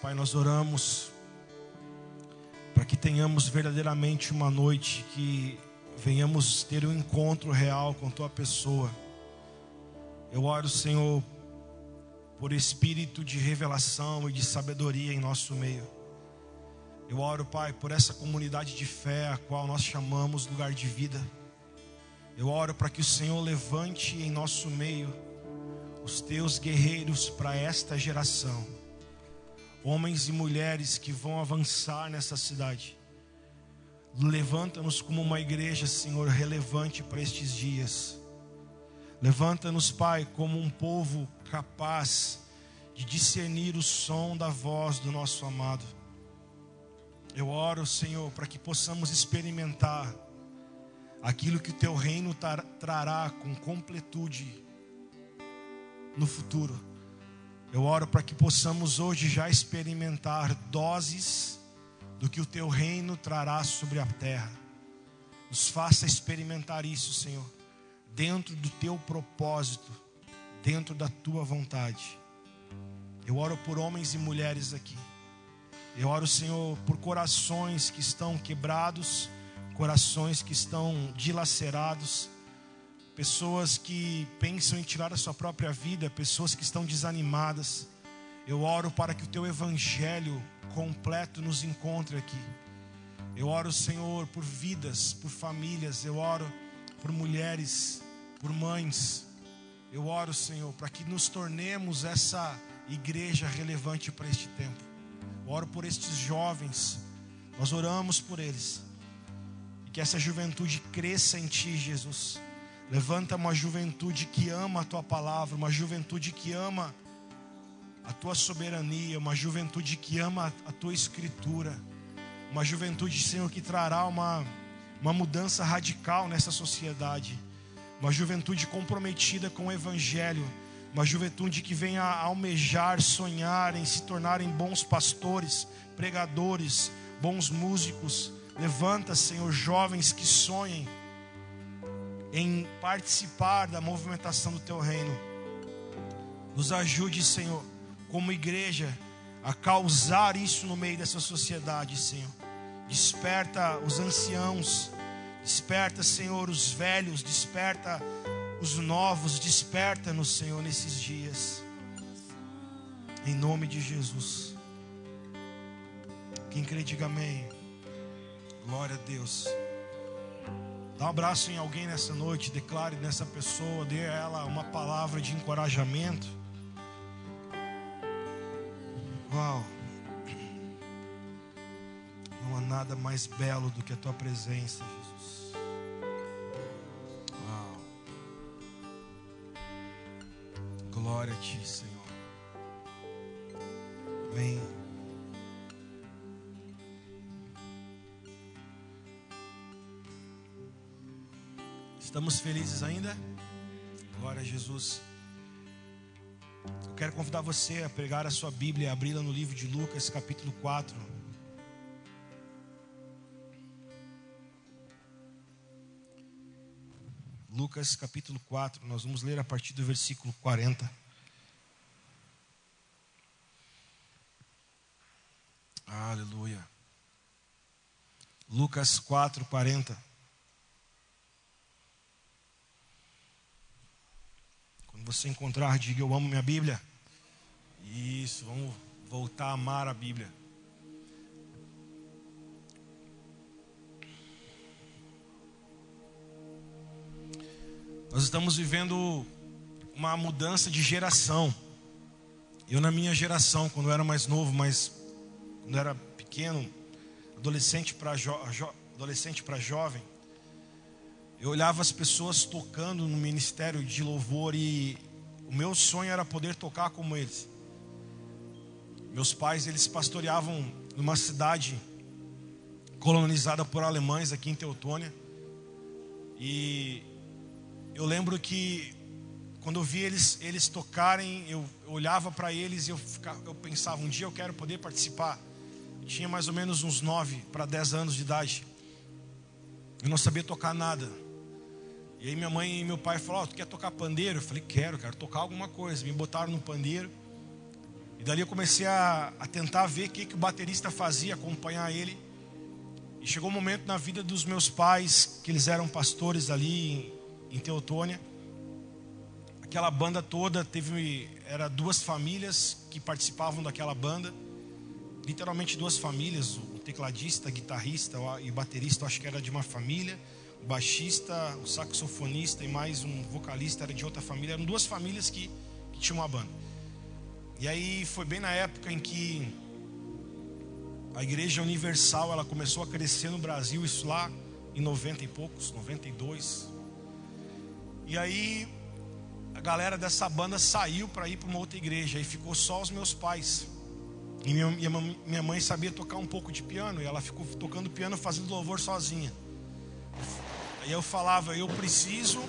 Pai, nós oramos para que tenhamos verdadeiramente uma noite que venhamos ter um encontro real com tua pessoa. Eu oro, Senhor, por espírito de revelação e de sabedoria em nosso meio. Eu oro, Pai, por essa comunidade de fé a qual nós chamamos lugar de vida. Eu oro para que o Senhor levante em nosso meio os teus guerreiros para esta geração, homens e mulheres que vão avançar nessa cidade. Levanta-nos como uma igreja, Senhor, relevante para estes dias. Levanta-nos, Pai, como um povo capaz de discernir o som da voz do nosso amado. Eu oro, Senhor, para que possamos experimentar aquilo que o teu reino trará com completude no futuro. Eu oro para que possamos hoje já experimentar doses do que o teu reino trará sobre a terra. Nos faça experimentar isso, Senhor, dentro do teu propósito, dentro da tua vontade. Eu oro por homens e mulheres aqui. Eu oro, Senhor, por corações que estão quebrados, corações que estão dilacerados pessoas que pensam em tirar a sua própria vida, pessoas que estão desanimadas. Eu oro para que o teu evangelho completo nos encontre aqui. Eu oro, Senhor, por vidas, por famílias, eu oro por mulheres, por mães. Eu oro, Senhor, para que nos tornemos essa igreja relevante para este tempo. Eu oro por estes jovens. Nós oramos por eles. E que essa juventude cresça em ti, Jesus Levanta uma juventude que ama a tua palavra, uma juventude que ama a tua soberania, uma juventude que ama a tua escritura, uma juventude, Senhor, que trará uma, uma mudança radical nessa sociedade, uma juventude comprometida com o Evangelho, uma juventude que venha almejar, sonhar em se tornarem bons pastores, pregadores, bons músicos. Levanta, Senhor, jovens que sonhem em participar da movimentação do teu reino. Nos ajude, Senhor, como igreja, a causar isso no meio dessa sociedade, Senhor. Desperta os anciãos, desperta, Senhor, os velhos, desperta os novos, desperta-nos, Senhor, nesses dias. Em nome de Jesus. Quem crê, diga amém. Glória a Deus. Dá um abraço em alguém nessa noite, declare nessa pessoa, dê a ela uma palavra de encorajamento. Uau! Não há nada mais belo do que a tua presença, Jesus. Uau! Glória a ti, Senhor. Amém. Estamos felizes ainda? Glória a Jesus. Eu quero convidar você a pegar a sua Bíblia e abri-la no livro de Lucas, capítulo 4. Lucas, capítulo 4, nós vamos ler a partir do versículo 40. Aleluia. Lucas 4, 40. Quando você encontrar, diga: Eu amo minha Bíblia. Isso, vamos voltar a amar a Bíblia. Nós estamos vivendo uma mudança de geração. Eu, na minha geração, quando eu era mais novo, mas quando eu era pequeno, adolescente para jo, jo, adolescente para jovem, eu olhava as pessoas tocando no ministério de louvor e o meu sonho era poder tocar como eles. Meus pais, eles pastoreavam numa cidade colonizada por alemães aqui em Teutônia. E eu lembro que quando eu vi eles, eles tocarem, eu, eu olhava para eles e eu, ficava, eu pensava, um dia eu quero poder participar. Eu tinha mais ou menos uns 9 para 10 anos de idade. Eu não sabia tocar nada. E aí minha mãe e meu pai falaram, oh, tu quer tocar pandeiro? Eu falei, quero, quero tocar alguma coisa. Me botaram no pandeiro. E dali eu comecei a, a tentar ver o que, que o baterista fazia, acompanhar ele. E chegou um momento na vida dos meus pais, que eles eram pastores ali em, em Teotônia. Aquela banda toda teve era duas famílias que participavam daquela banda. Literalmente duas famílias, o tecladista, guitarrista e baterista, eu acho que era de uma família. Baixista, o saxofonista e mais um vocalista era de outra família. Eram duas famílias que, que tinham uma banda. E aí foi bem na época em que a Igreja Universal ela começou a crescer no Brasil, isso lá em 90 e poucos, 92. E aí a galera dessa banda saiu para ir para uma outra igreja e ficou só os meus pais. E minha, minha mãe sabia tocar um pouco de piano e ela ficou tocando piano, fazendo louvor sozinha. Aí eu falava, eu preciso,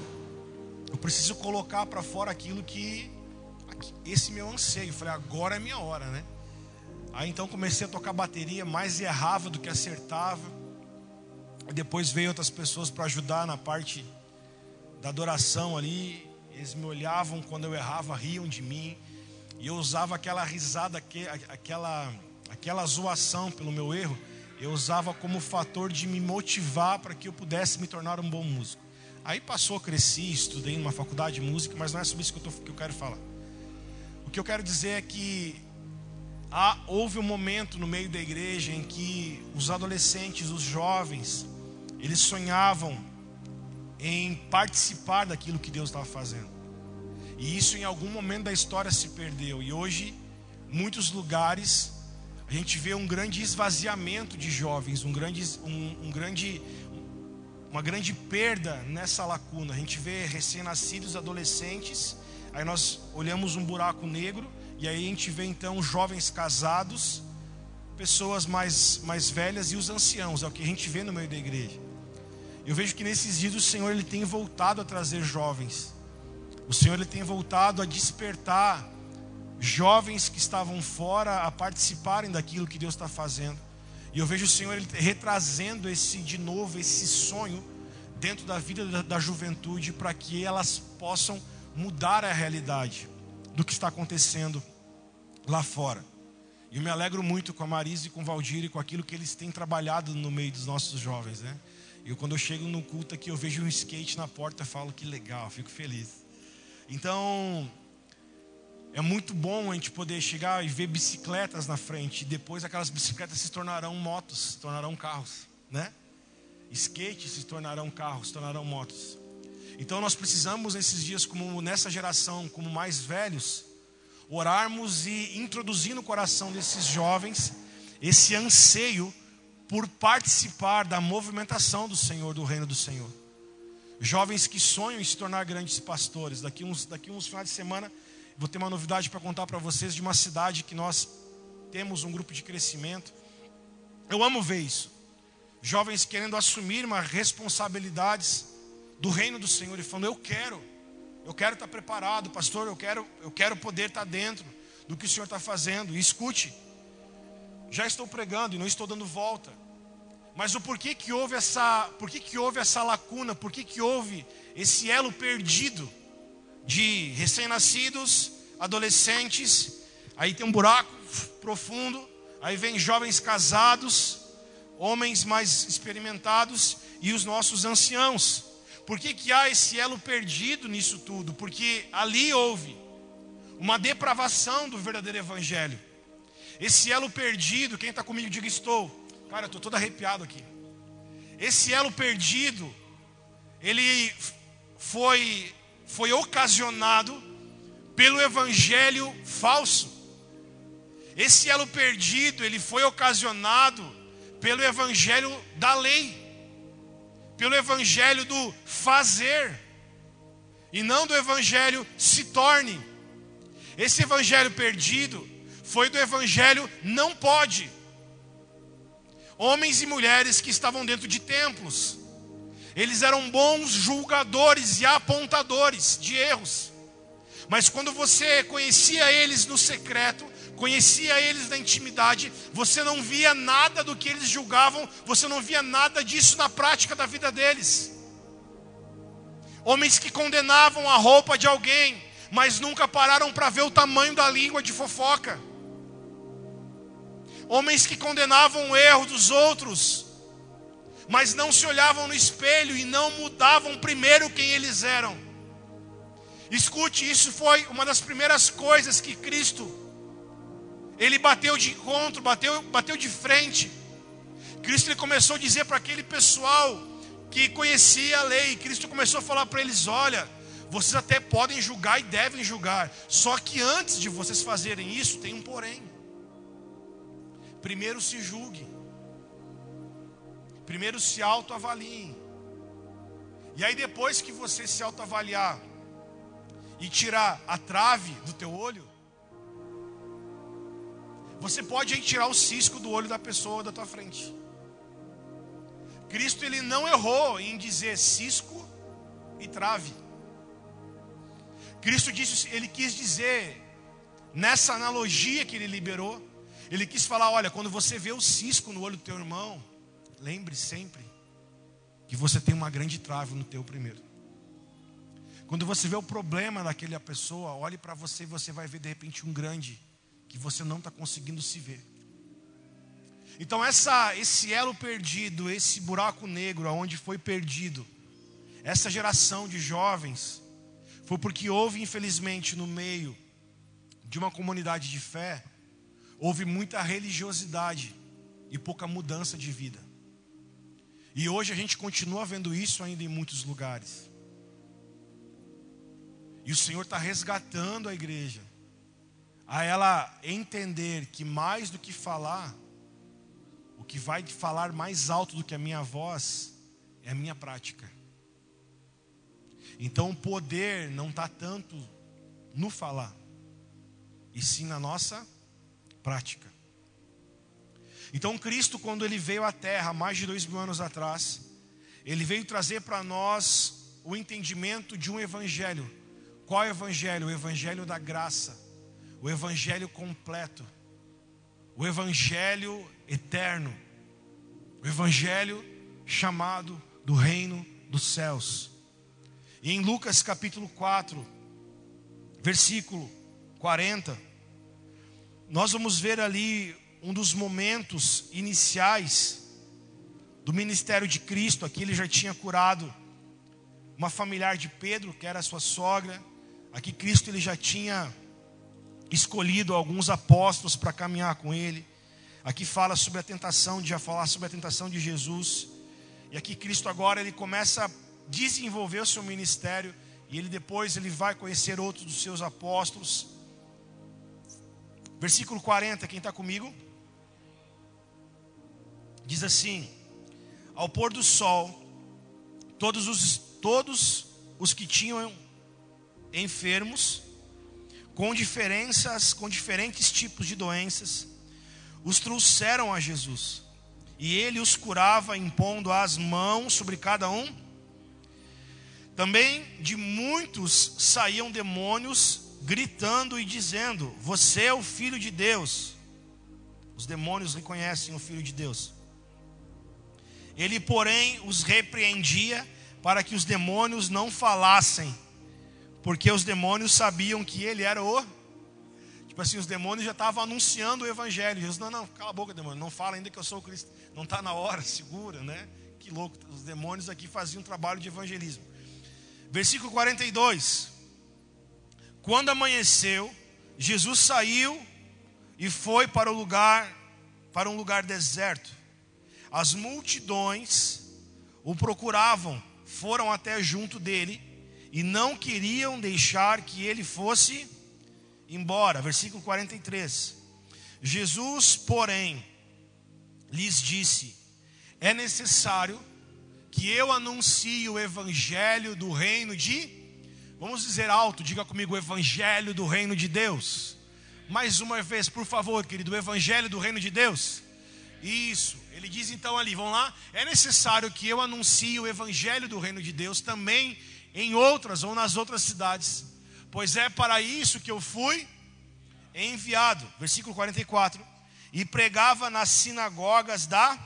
eu preciso colocar para fora aquilo que esse meu anseio. Eu falei, agora é minha hora, né? Aí então comecei a tocar bateria, mais errava do que acertava. Depois veio outras pessoas para ajudar na parte da adoração ali. Eles me olhavam quando eu errava, riam de mim. E eu usava aquela risada, aquela, aquela zoação pelo meu erro. Eu usava como fator de me motivar para que eu pudesse me tornar um bom músico. Aí passou, cresci, estudei numa faculdade de música, mas não é sobre isso que eu, tô, que eu quero falar. O que eu quero dizer é que há, houve um momento no meio da igreja em que os adolescentes, os jovens, eles sonhavam em participar daquilo que Deus estava fazendo. E isso em algum momento da história se perdeu. E hoje, muitos lugares, a gente vê um grande esvaziamento de jovens, um grande, um, um grande, uma grande perda nessa lacuna. A gente vê recém-nascidos, adolescentes Aí nós olhamos um buraco negro e aí a gente vê então jovens casados, pessoas mais, mais velhas e os anciãos, é o que a gente vê no meio da igreja. Eu vejo que nesses dias o Senhor ele tem voltado a trazer jovens. O Senhor ele tem voltado a despertar jovens que estavam fora a participarem daquilo que Deus está fazendo. E eu vejo o Senhor ele retrazendo esse de novo esse sonho dentro da vida da, da juventude para que elas possam mudar a realidade do que está acontecendo lá fora. E eu me alegro muito com a Marisa e com o Valdir e com aquilo que eles têm trabalhado no meio dos nossos jovens, né? E quando eu chego no culto aqui, eu vejo um skate na porta, eu falo que legal, fico feliz. Então, é muito bom a gente poder chegar e ver bicicletas na frente, e depois aquelas bicicletas se tornarão motos, se tornarão carros, né? Skates se tornarão carros, se tornarão motos. Então nós precisamos nesses dias, como nessa geração, como mais velhos, orarmos e introduzir no coração desses jovens esse anseio por participar da movimentação do Senhor, do reino do Senhor. Jovens que sonham em se tornar grandes pastores. Daqui uns, daqui uns finais de semana, vou ter uma novidade para contar para vocês de uma cidade que nós temos um grupo de crescimento. Eu amo ver isso. Jovens querendo assumir uma responsabilidades do reino do Senhor e falando: Eu quero, eu quero estar preparado, pastor, eu quero, eu quero poder estar dentro do que o Senhor está fazendo. E escute, já estou pregando e não estou dando volta. Mas o porquê que houve essa, porquê que houve essa lacuna, porquê que houve esse elo perdido de recém-nascidos, adolescentes, aí tem um buraco profundo, aí vem jovens casados, homens mais experimentados e os nossos anciãos. Por que, que há esse elo perdido nisso tudo? Porque ali houve uma depravação do verdadeiro evangelho. Esse elo perdido, quem está comigo, diga estou. Cara, estou todo arrepiado aqui. Esse elo perdido, ele foi, foi ocasionado pelo evangelho falso. Esse elo perdido, ele foi ocasionado pelo evangelho da lei pelo evangelho do fazer e não do evangelho se torne. Esse evangelho perdido foi do evangelho não pode. Homens e mulheres que estavam dentro de templos, eles eram bons julgadores e apontadores de erros. Mas quando você conhecia eles no secreto, conhecia eles na intimidade, você não via nada do que eles julgavam, você não via nada disso na prática da vida deles. Homens que condenavam a roupa de alguém, mas nunca pararam para ver o tamanho da língua de fofoca. homens que condenavam o erro dos outros, mas não se olhavam no espelho e não mudavam primeiro quem eles eram. Escute, isso foi uma das primeiras coisas que Cristo ele bateu de encontro, bateu, bateu de frente. Cristo ele começou a dizer para aquele pessoal que conhecia a lei, Cristo começou a falar para eles: olha, vocês até podem julgar e devem julgar, só que antes de vocês fazerem isso, tem um porém. Primeiro se julgue, primeiro se autoavaliem, e aí depois que você se autoavaliar e tirar a trave do teu olho, você pode aí tirar o cisco do olho da pessoa da tua frente. Cristo ele não errou em dizer cisco e trave. Cristo disse, ele quis dizer nessa analogia que ele liberou, ele quis falar, olha, quando você vê o cisco no olho do teu irmão, lembre sempre que você tem uma grande trave no teu primeiro. Quando você vê o problema daquela pessoa, olhe para você e você vai ver de repente um grande que você não está conseguindo se ver. Então essa, esse elo perdido, esse buraco negro aonde foi perdido, essa geração de jovens, foi porque houve infelizmente no meio de uma comunidade de fé, houve muita religiosidade e pouca mudança de vida. E hoje a gente continua vendo isso ainda em muitos lugares. E o Senhor está resgatando a igreja, a ela entender que mais do que falar, o que vai falar mais alto do que a minha voz é a minha prática. Então o poder não está tanto no falar, e sim na nossa prática. Então Cristo, quando ele veio à Terra, mais de dois mil anos atrás, ele veio trazer para nós o entendimento de um evangelho. Qual é o evangelho? O evangelho da graça, o evangelho completo o Evangelho eterno, o Evangelho chamado do reino dos céus. E em Lucas capítulo 4, versículo 40, nós vamos ver ali um dos momentos iniciais do ministério de Cristo. Aqui ele já tinha curado uma familiar de Pedro, que era sua sogra. Aqui Cristo ele já tinha escolhido alguns apóstolos para caminhar com ele. Aqui fala sobre a tentação, de já falar sobre a tentação de Jesus. E aqui Cristo agora ele começa a desenvolver o seu ministério e ele depois ele vai conhecer outros dos seus apóstolos. Versículo 40, quem está comigo? Diz assim: Ao pôr do sol, todos os, todos os que tinham enfermos com diferenças, com diferentes tipos de doenças, os trouxeram a Jesus. E ele os curava impondo as mãos sobre cada um. Também de muitos saíam demônios gritando e dizendo: Você é o filho de Deus. Os demônios reconhecem o filho de Deus. Ele, porém, os repreendia para que os demônios não falassem porque os demônios sabiam que ele era o. Tipo assim, os demônios já estavam anunciando o evangelho. Jesus, não, não, cala a boca, demônio, não fala ainda que eu sou o Cristo. Não está na hora, segura, né? Que louco. Os demônios aqui faziam um trabalho de evangelismo. Versículo 42. Quando amanheceu, Jesus saiu e foi para o lugar, para um lugar deserto. As multidões o procuravam, foram até junto dele e não queriam deixar que ele fosse embora. Versículo 43. Jesus, porém, lhes disse: É necessário que eu anuncie o evangelho do reino de Vamos dizer alto, diga comigo o evangelho do reino de Deus. Mais uma vez, por favor, querido, o evangelho do reino de Deus. Isso. Ele diz então ali, vamos lá? É necessário que eu anuncie o evangelho do reino de Deus também em outras ou nas outras cidades, pois é para isso que eu fui enviado. Versículo 44. E pregava nas sinagogas da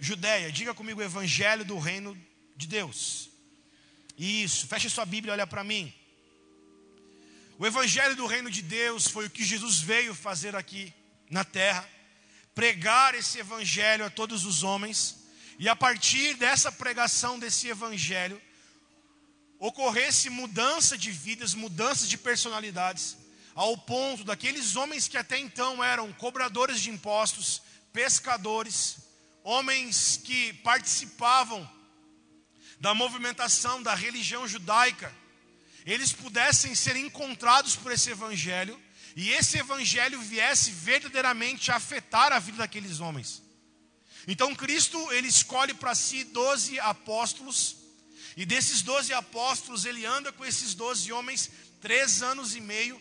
Judéia. Diga comigo o evangelho do reino de Deus. Isso, feche sua Bíblia, olha para mim. O evangelho do reino de Deus foi o que Jesus veio fazer aqui na terra pregar esse evangelho a todos os homens, e a partir dessa pregação desse evangelho, ocorresse mudança de vidas, mudança de personalidades, ao ponto daqueles homens que até então eram cobradores de impostos, pescadores, homens que participavam da movimentação da religião judaica, eles pudessem ser encontrados por esse evangelho e esse evangelho viesse verdadeiramente a afetar a vida daqueles homens. Então Cristo, ele escolhe para si doze apóstolos, e desses doze apóstolos, ele anda com esses doze homens três anos e meio.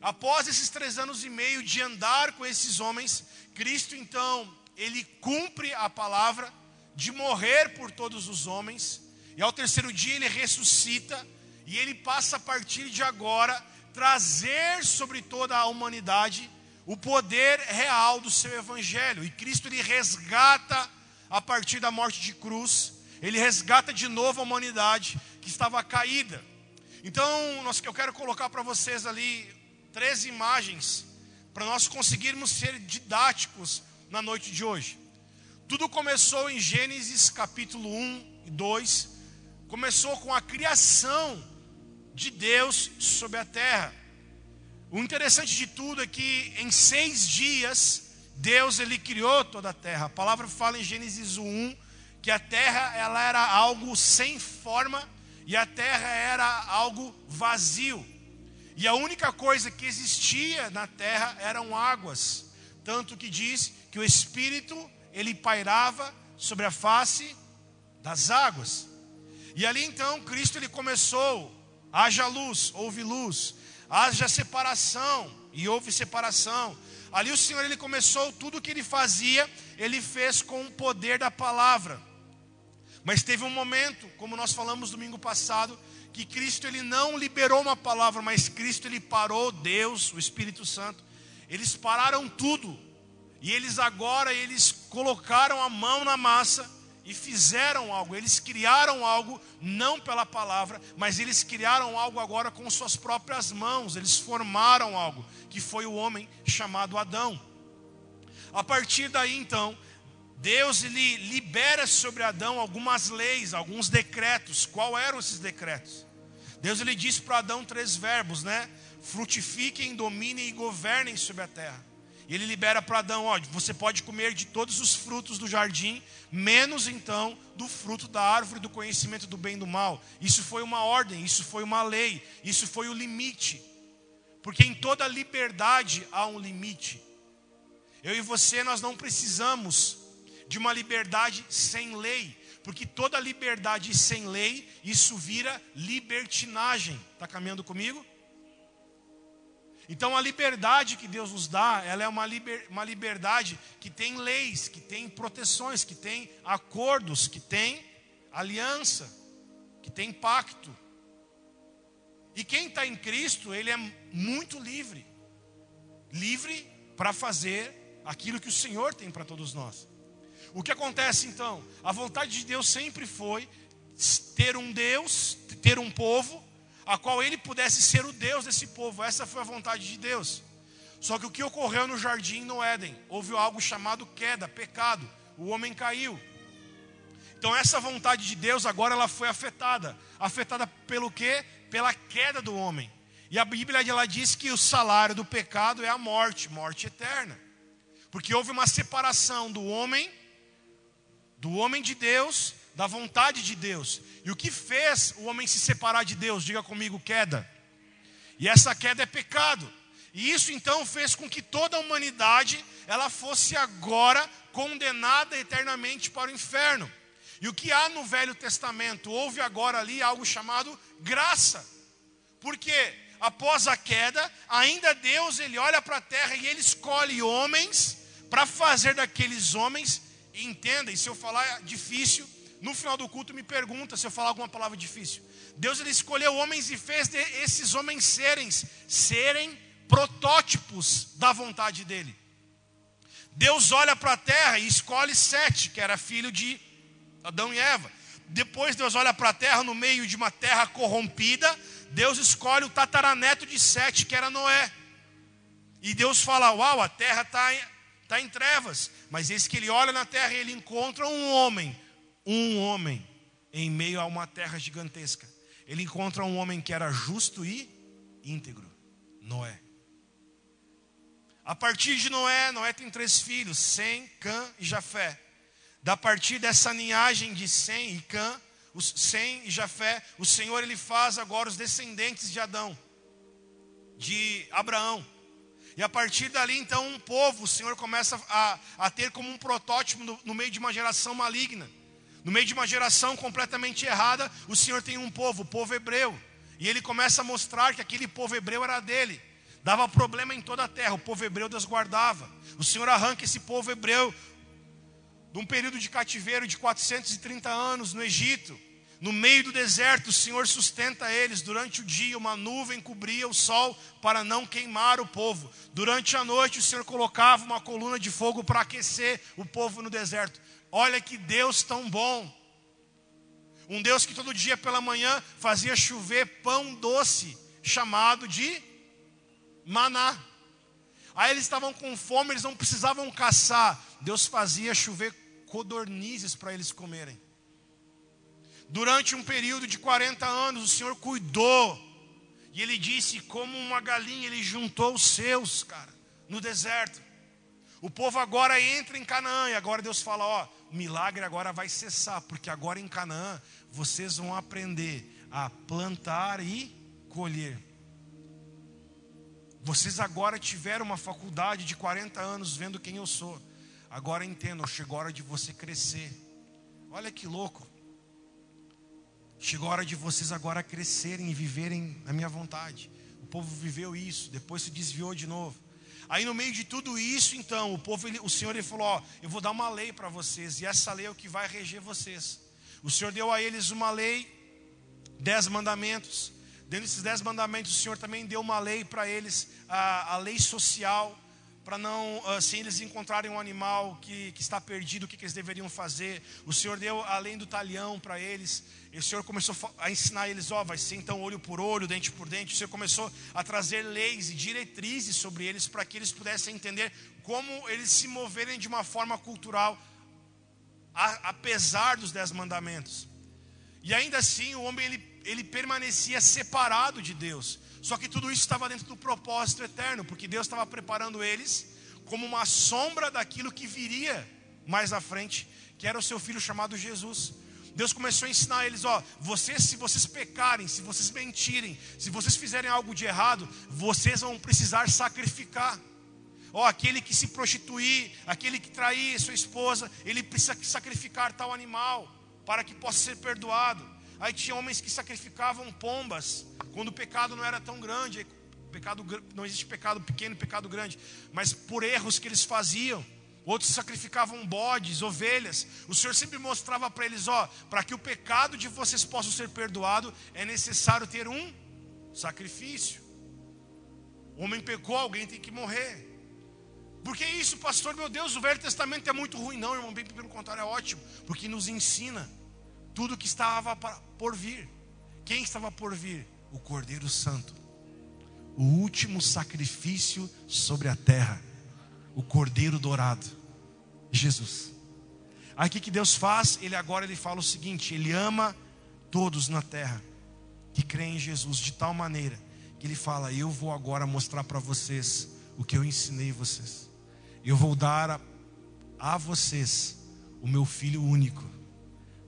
Após esses três anos e meio de andar com esses homens, Cristo então, ele cumpre a palavra de morrer por todos os homens, e ao terceiro dia ele ressuscita, e ele passa a partir de agora trazer sobre toda a humanidade o poder real do seu evangelho. E Cristo ele resgata a partir da morte de cruz, ele resgata de novo a humanidade que estava caída. Então, nós, eu quero colocar para vocês ali três imagens para nós conseguirmos ser didáticos na noite de hoje. Tudo começou em Gênesis capítulo 1 e 2, começou com a criação de Deus sobre a terra. O interessante de tudo é que em seis dias Deus ele criou toda a terra. A palavra fala em Gênesis 1 que a terra ela era algo sem forma e a terra era algo vazio. E a única coisa que existia na terra eram águas, tanto que diz que o espírito ele pairava sobre a face das águas. E ali então Cristo ele começou haja luz, houve luz, haja separação, e houve separação. Ali o Senhor ele começou tudo o que ele fazia, ele fez com o poder da palavra. Mas teve um momento, como nós falamos domingo passado, que Cristo ele não liberou uma palavra, mas Cristo ele parou, Deus, o Espírito Santo, eles pararam tudo. E eles agora eles colocaram a mão na massa e fizeram algo, eles criaram algo não pela palavra, mas eles criaram algo agora com suas próprias mãos, eles formaram algo, que foi o homem chamado Adão. A partir daí então, Deus ele libera sobre Adão algumas leis, alguns decretos. Qual eram esses decretos? Deus ele disse para Adão três verbos, né? Frutifiquem, dominem e governem sobre a terra. E ele libera para Adão: ó, você pode comer de todos os frutos do jardim, menos então do fruto da árvore do conhecimento do bem e do mal. Isso foi uma ordem, isso foi uma lei, isso foi o limite. Porque em toda liberdade há um limite. Eu e você, nós não precisamos de uma liberdade sem lei, porque toda liberdade sem lei, isso vira libertinagem. Está caminhando comigo? Então a liberdade que Deus nos dá, ela é uma, liber, uma liberdade que tem leis, que tem proteções, que tem acordos, que tem aliança, que tem pacto. E quem está em Cristo, ele é muito livre. Livre para fazer aquilo que o Senhor tem para todos nós. O que acontece então? A vontade de Deus sempre foi ter um Deus, ter um povo a qual ele pudesse ser o Deus desse povo. Essa foi a vontade de Deus. Só que o que ocorreu no jardim no Éden? Houve algo chamado queda, pecado. O homem caiu. Então essa vontade de Deus agora ela foi afetada. Afetada pelo quê? Pela queda do homem. E a Bíblia ela diz que o salário do pecado é a morte, morte eterna. Porque houve uma separação do homem do homem de Deus da vontade de Deus. E o que fez o homem se separar de Deus? Diga comigo, queda. E essa queda é pecado. E isso então fez com que toda a humanidade ela fosse agora condenada eternamente para o inferno. E o que há no Velho Testamento? Houve agora ali algo chamado graça. Porque após a queda, ainda Deus ele olha para a terra e ele escolhe homens para fazer daqueles homens, entenda, e se eu falar difícil, no final do culto me pergunta se eu falar alguma palavra difícil. Deus ele escolheu homens e fez esses homens serem, serem protótipos da vontade dele. Deus olha para a terra e escolhe Sete, que era filho de Adão e Eva. Depois Deus olha para a terra no meio de uma terra corrompida. Deus escolhe o tataraneto de Sete, que era Noé. E Deus fala: Uau, a terra está está em trevas. Mas eis que ele olha na terra e ele encontra um homem, um homem, em meio a uma terra gigantesca. Ele encontra um homem que era justo e íntegro, Noé. A partir de Noé, Noé tem três filhos, Sem, Cã e Jafé. Da partir dessa linhagem de Sem e Cã, os Sem e Jafé, o Senhor ele faz agora os descendentes de Adão, de Abraão. E a partir dali, então, um povo, o Senhor começa a, a ter como um protótipo no, no meio de uma geração maligna. No meio de uma geração completamente errada, o Senhor tem um povo, o povo hebreu. E ele começa a mostrar que aquele povo hebreu era dele. Dava problema em toda a terra, o povo hebreu Deus guardava. O Senhor arranca esse povo hebreu de um período de cativeiro de 430 anos no Egito. No meio do deserto, o Senhor sustenta eles. Durante o dia, uma nuvem cobria o sol para não queimar o povo. Durante a noite, o Senhor colocava uma coluna de fogo para aquecer o povo no deserto. Olha que Deus tão bom. Um Deus que todo dia pela manhã fazia chover pão doce, chamado de maná. Aí eles estavam com fome, eles não precisavam caçar. Deus fazia chover codornizes para eles comerem. Durante um período de 40 anos, o Senhor cuidou. E ele disse: como uma galinha, ele juntou os seus, cara, no deserto. O povo agora entra em Canaã. E agora Deus fala: ó, o milagre agora vai cessar. Porque agora em Canaã, vocês vão aprender a plantar e colher. Vocês agora tiveram uma faculdade de 40 anos vendo quem eu sou. Agora entendam, chegou a hora de você crescer. Olha que louco. Chegou a hora de vocês agora crescerem e viverem na minha vontade. O povo viveu isso, depois se desviou de novo. Aí no meio de tudo isso, então, o povo, ele, o Senhor ele falou: ó, eu vou dar uma lei para vocês e essa lei é o que vai reger vocês. O Senhor deu a eles uma lei, dez mandamentos. Dentro desses dez mandamentos, o Senhor também deu uma lei para eles, a, a lei social para não, assim, eles encontrarem um animal que, que está perdido, o que, que eles deveriam fazer. O Senhor deu além do talhão para eles. E o Senhor começou a ensinar eles, ó, oh, vai ser então olho por olho, dente por dente. O Senhor começou a trazer leis e diretrizes sobre eles para que eles pudessem entender como eles se moverem de uma forma cultural, a, apesar dos dez mandamentos. E ainda assim, o homem ele, ele permanecia separado de Deus. Só que tudo isso estava dentro do propósito eterno, porque Deus estava preparando eles como uma sombra daquilo que viria mais à frente, que era o seu filho chamado Jesus. Deus começou a ensinar eles, ó, vocês se vocês pecarem, se vocês mentirem, se vocês fizerem algo de errado, vocês vão precisar sacrificar. Ó, aquele que se prostituir, aquele que trair sua esposa, ele precisa sacrificar tal animal para que possa ser perdoado. Aí tinha homens que sacrificavam pombas quando o pecado não era tão grande. Pecado, não existe pecado pequeno pecado grande, mas por erros que eles faziam. Outros sacrificavam bodes, ovelhas. O Senhor sempre mostrava para eles: ó, para que o pecado de vocês possa ser perdoado, é necessário ter um sacrifício. O homem pecou, alguém tem que morrer. Por que isso, pastor? Meu Deus, o Velho Testamento é muito ruim. Não, irmão, bem pelo contrário, é ótimo, porque nos ensina tudo que estava por vir. Quem estava por vir? O Cordeiro Santo, o último sacrifício sobre a terra, o Cordeiro dourado, Jesus. O que Deus faz? Ele agora ele fala o seguinte: Ele ama todos na terra que creem em Jesus de tal maneira que Ele fala: Eu vou agora mostrar para vocês o que eu ensinei vocês. Eu vou dar a, a vocês o meu Filho único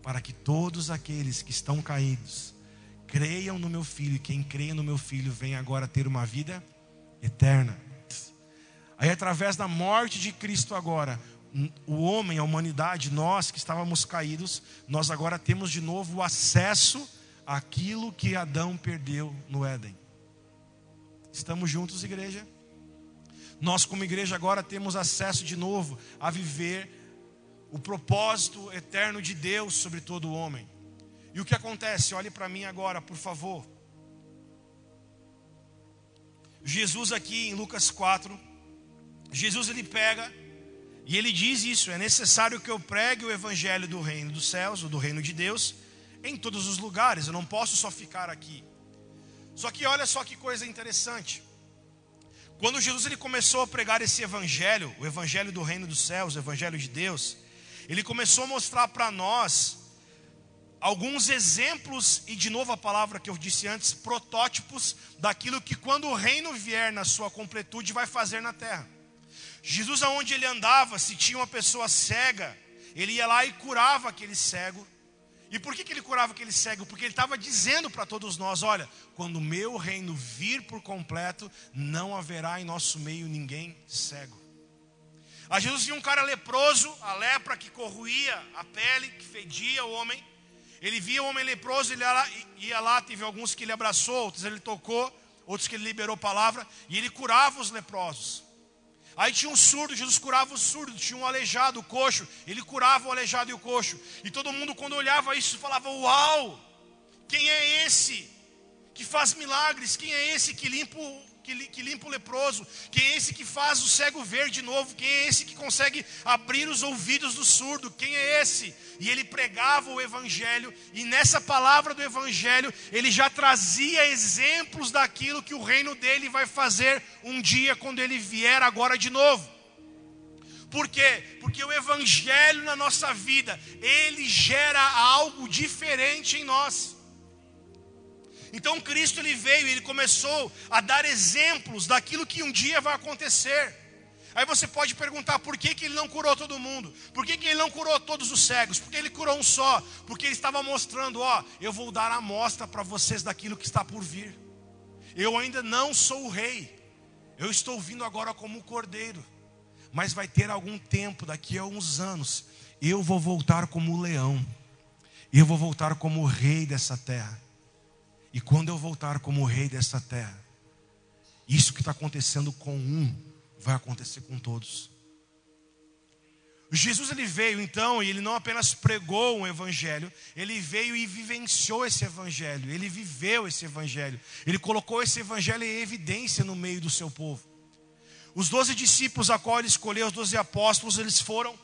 para que todos aqueles que estão caídos creiam no meu filho, e quem creia no meu filho venha agora ter uma vida eterna. Aí, através da morte de Cristo, agora, o homem, a humanidade, nós que estávamos caídos, nós agora temos de novo acesso àquilo que Adão perdeu no Éden. Estamos juntos, igreja? Nós, como igreja, agora temos acesso de novo a viver o propósito eterno de Deus sobre todo homem. E o que acontece? Olhe para mim agora, por favor. Jesus aqui em Lucas 4, Jesus ele pega e ele diz isso: é necessário que eu pregue o evangelho do reino dos céus, ou do reino de Deus, em todos os lugares. Eu não posso só ficar aqui. Só que olha só que coisa interessante. Quando Jesus ele começou a pregar esse evangelho, o evangelho do reino dos céus, o evangelho de Deus, ele começou a mostrar para nós alguns exemplos e de novo a palavra que eu disse antes, protótipos daquilo que quando o reino vier na sua completude vai fazer na terra. Jesus aonde ele andava, se tinha uma pessoa cega, ele ia lá e curava aquele cego. E por que, que ele curava aquele cego? Porque ele estava dizendo para todos nós: olha, quando o meu reino vir por completo, não haverá em nosso meio ninguém cego. A Jesus tinha um cara leproso, a lepra que corroía a pele, que fedia o homem. Ele via o homem leproso, ele ia lá, ia lá, teve alguns que ele abraçou, outros ele tocou, outros que ele liberou palavra, e ele curava os leprosos. Aí tinha um surdo, Jesus curava o surdo, tinha um aleijado, o coxo, ele curava o aleijado e o coxo. E todo mundo, quando olhava isso, falava: Uau, quem é esse que faz milagres? Quem é esse que limpa que, que limpa o leproso? Quem é esse que faz o cego ver de novo? Quem é esse que consegue abrir os ouvidos do surdo? Quem é esse? E ele pregava o evangelho, e nessa palavra do evangelho, ele já trazia exemplos daquilo que o reino dele vai fazer um dia quando ele vier agora de novo. Por quê? Porque o evangelho na nossa vida, ele gera algo diferente em nós. Então Cristo ele veio e ele começou a dar exemplos daquilo que um dia vai acontecer. Aí você pode perguntar por que, que ele não curou todo mundo? Por que, que ele não curou todos os cegos? Por que ele curou um só? Porque ele estava mostrando, ó, eu vou dar a amostra para vocês daquilo que está por vir. Eu ainda não sou o rei. Eu estou vindo agora como cordeiro. Mas vai ter algum tempo, daqui a uns anos, eu vou voltar como o leão. Eu vou voltar como o rei dessa terra. E quando eu voltar como rei dessa terra, isso que está acontecendo com um, vai acontecer com todos. Jesus ele veio então e ele não apenas pregou um evangelho, ele veio e vivenciou esse evangelho, ele viveu esse evangelho, ele colocou esse evangelho em evidência no meio do seu povo. Os doze discípulos a qual ele escolheu, os doze apóstolos, eles foram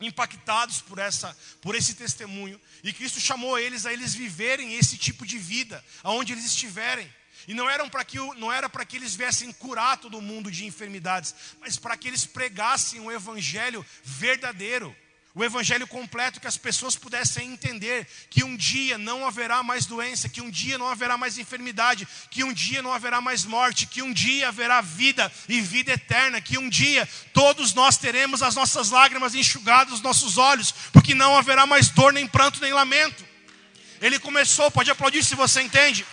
impactados por essa por esse testemunho e Cristo chamou eles a eles viverem esse tipo de vida aonde eles estiverem. E não eram que não era para que eles viessem curar todo mundo de enfermidades mas para que eles pregassem o evangelho verdadeiro o evangelho completo, que as pessoas pudessem entender que um dia não haverá mais doença, que um dia não haverá mais enfermidade, que um dia não haverá mais morte, que um dia haverá vida e vida eterna, que um dia todos nós teremos as nossas lágrimas enxugadas dos nossos olhos, porque não haverá mais dor, nem pranto, nem lamento. Ele começou, pode aplaudir se você entende.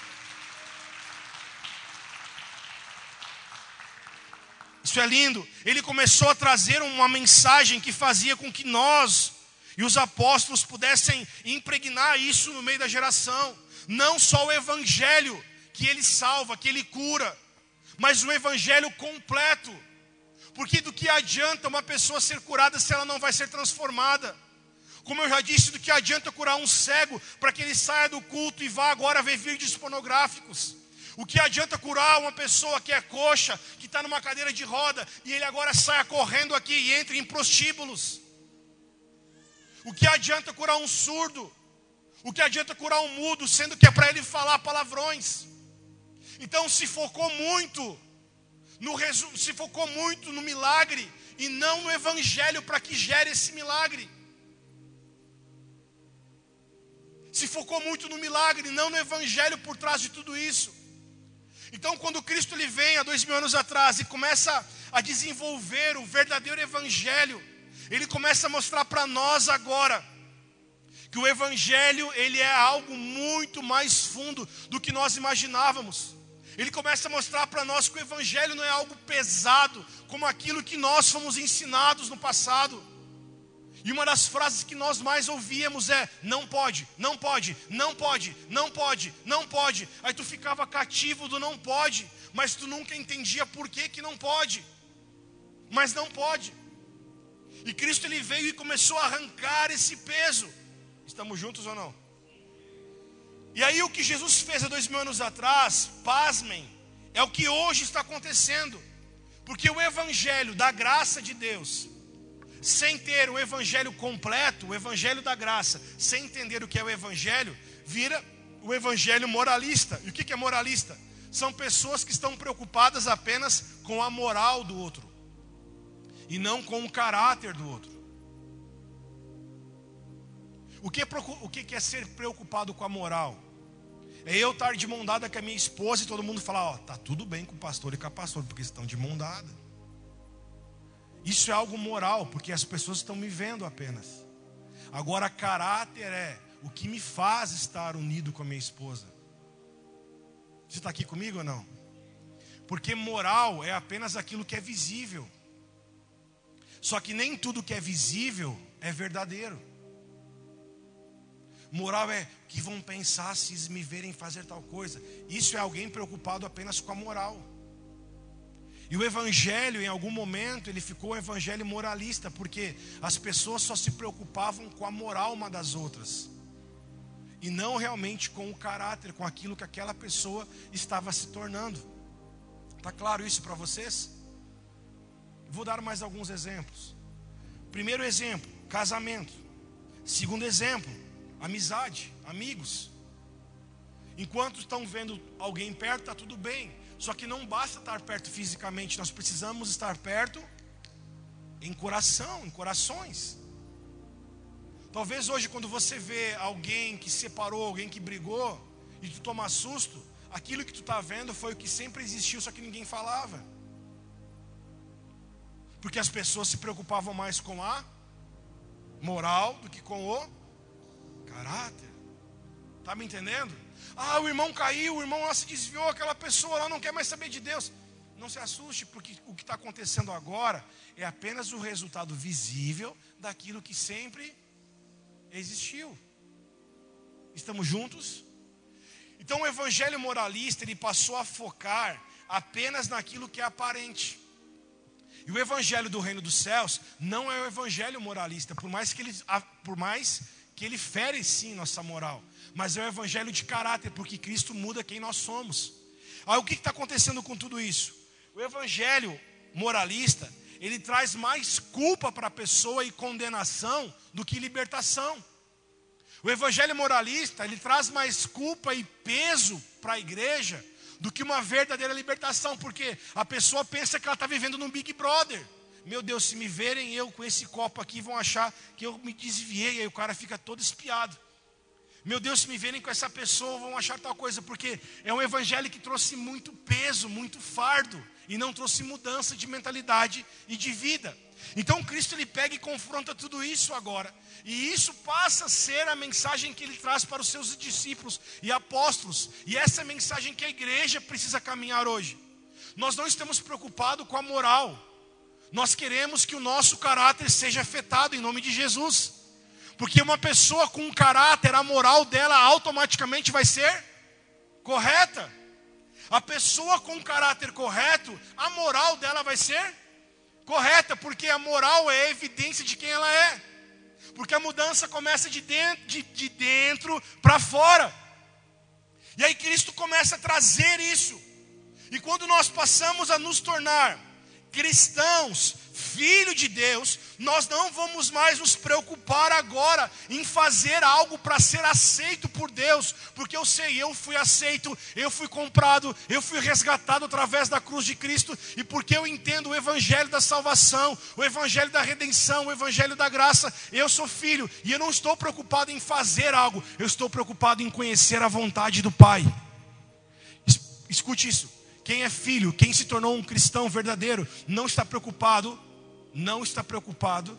Isso é lindo. Ele começou a trazer uma mensagem que fazia com que nós e os apóstolos pudessem impregnar isso no meio da geração. Não só o evangelho que ele salva, que ele cura, mas o evangelho completo. Porque do que adianta uma pessoa ser curada se ela não vai ser transformada? Como eu já disse, do que adianta curar um cego para que ele saia do culto e vá agora ver vídeos pornográficos? O que adianta curar uma pessoa que é coxa, que está numa cadeira de roda, e ele agora saia correndo aqui e entre em prostíbulos? O que adianta curar um surdo? O que adianta curar um mudo, sendo que é para ele falar palavrões? Então se focou muito no se focou muito no milagre e não no evangelho para que gere esse milagre. Se focou muito no milagre, não no evangelho por trás de tudo isso. Então, quando Cristo ele vem há dois mil anos atrás e começa a desenvolver o verdadeiro Evangelho, ele começa a mostrar para nós agora que o Evangelho ele é algo muito mais fundo do que nós imaginávamos. Ele começa a mostrar para nós que o Evangelho não é algo pesado como aquilo que nós fomos ensinados no passado. E uma das frases que nós mais ouvíamos é: não pode, não pode, não pode, não pode, não pode. Aí tu ficava cativo do não pode, mas tu nunca entendia por que, que não pode. Mas não pode. E Cristo ele veio e começou a arrancar esse peso. Estamos juntos ou não? E aí o que Jesus fez há dois mil anos atrás, pasmem, é o que hoje está acontecendo. Porque o Evangelho da graça de Deus sem ter o evangelho completo, o evangelho da graça, sem entender o que é o evangelho, vira o evangelho moralista. E o que é moralista? são pessoas que estão preocupadas apenas com a moral do outro e não com o caráter do outro. O que, é, que é ser preocupado com a moral? É eu estar de mão dada com a minha esposa e todo mundo falar: Ó, tá tudo bem com o pastor e com a pastora, porque estão de mão dada. Isso é algo moral, porque as pessoas estão me vendo apenas. Agora, caráter é o que me faz estar unido com a minha esposa. Você está aqui comigo ou não? Porque moral é apenas aquilo que é visível. Só que nem tudo que é visível é verdadeiro. Moral é que vão pensar se me verem fazer tal coisa. Isso é alguém preocupado apenas com a moral. E o evangelho, em algum momento, ele ficou um evangelho moralista, porque as pessoas só se preocupavam com a moral uma das outras, e não realmente com o caráter, com aquilo que aquela pessoa estava se tornando. Está claro isso para vocês? Vou dar mais alguns exemplos. Primeiro exemplo, casamento. Segundo exemplo, amizade, amigos. Enquanto estão vendo alguém perto, está tudo bem. Só que não basta estar perto fisicamente, nós precisamos estar perto em coração, em corações. Talvez hoje, quando você vê alguém que separou, alguém que brigou, e tu toma susto, aquilo que tu está vendo foi o que sempre existiu, só que ninguém falava. Porque as pessoas se preocupavam mais com a moral do que com o caráter. Está me entendendo? Ah, o irmão caiu, o irmão lá se desviou, aquela pessoa lá não quer mais saber de Deus. Não se assuste, porque o que está acontecendo agora é apenas o resultado visível daquilo que sempre existiu. Estamos juntos? Então o evangelho moralista ele passou a focar apenas naquilo que é aparente. E o evangelho do reino dos céus não é o evangelho moralista, por mais que ele, por mais que ele fere sim nossa moral, mas é o evangelho de caráter, porque Cristo muda quem nós somos. Aí o que está acontecendo com tudo isso? O evangelho moralista, ele traz mais culpa para a pessoa e condenação do que libertação. O evangelho moralista, ele traz mais culpa e peso para a igreja do que uma verdadeira libertação, porque a pessoa pensa que ela está vivendo num Big Brother. Meu Deus, se me verem eu com esse copo aqui, vão achar que eu me desviei, aí o cara fica todo espiado. Meu Deus, se me verem com essa pessoa, vão achar tal coisa, porque é um evangelho que trouxe muito peso, muito fardo, e não trouxe mudança de mentalidade e de vida. Então Cristo ele pega e confronta tudo isso agora. E isso passa a ser a mensagem que ele traz para os seus discípulos e apóstolos. E essa é a mensagem que a igreja precisa caminhar hoje. Nós não estamos preocupados com a moral. Nós queremos que o nosso caráter seja afetado em nome de Jesus. Porque uma pessoa com um caráter, a moral dela automaticamente vai ser correta. A pessoa com um caráter correto, a moral dela vai ser correta, porque a moral é a evidência de quem ela é. Porque a mudança começa de dentro, de, de dentro para fora. E aí Cristo começa a trazer isso. E quando nós passamos a nos tornar cristãos, filho de Deus, nós não vamos mais nos preocupar agora em fazer algo para ser aceito por Deus, porque eu sei, eu fui aceito, eu fui comprado, eu fui resgatado através da cruz de Cristo, e porque eu entendo o evangelho da salvação, o evangelho da redenção, o evangelho da graça, eu sou filho, e eu não estou preocupado em fazer algo, eu estou preocupado em conhecer a vontade do Pai. Escute isso. Quem é filho, quem se tornou um cristão verdadeiro, não está preocupado, não está preocupado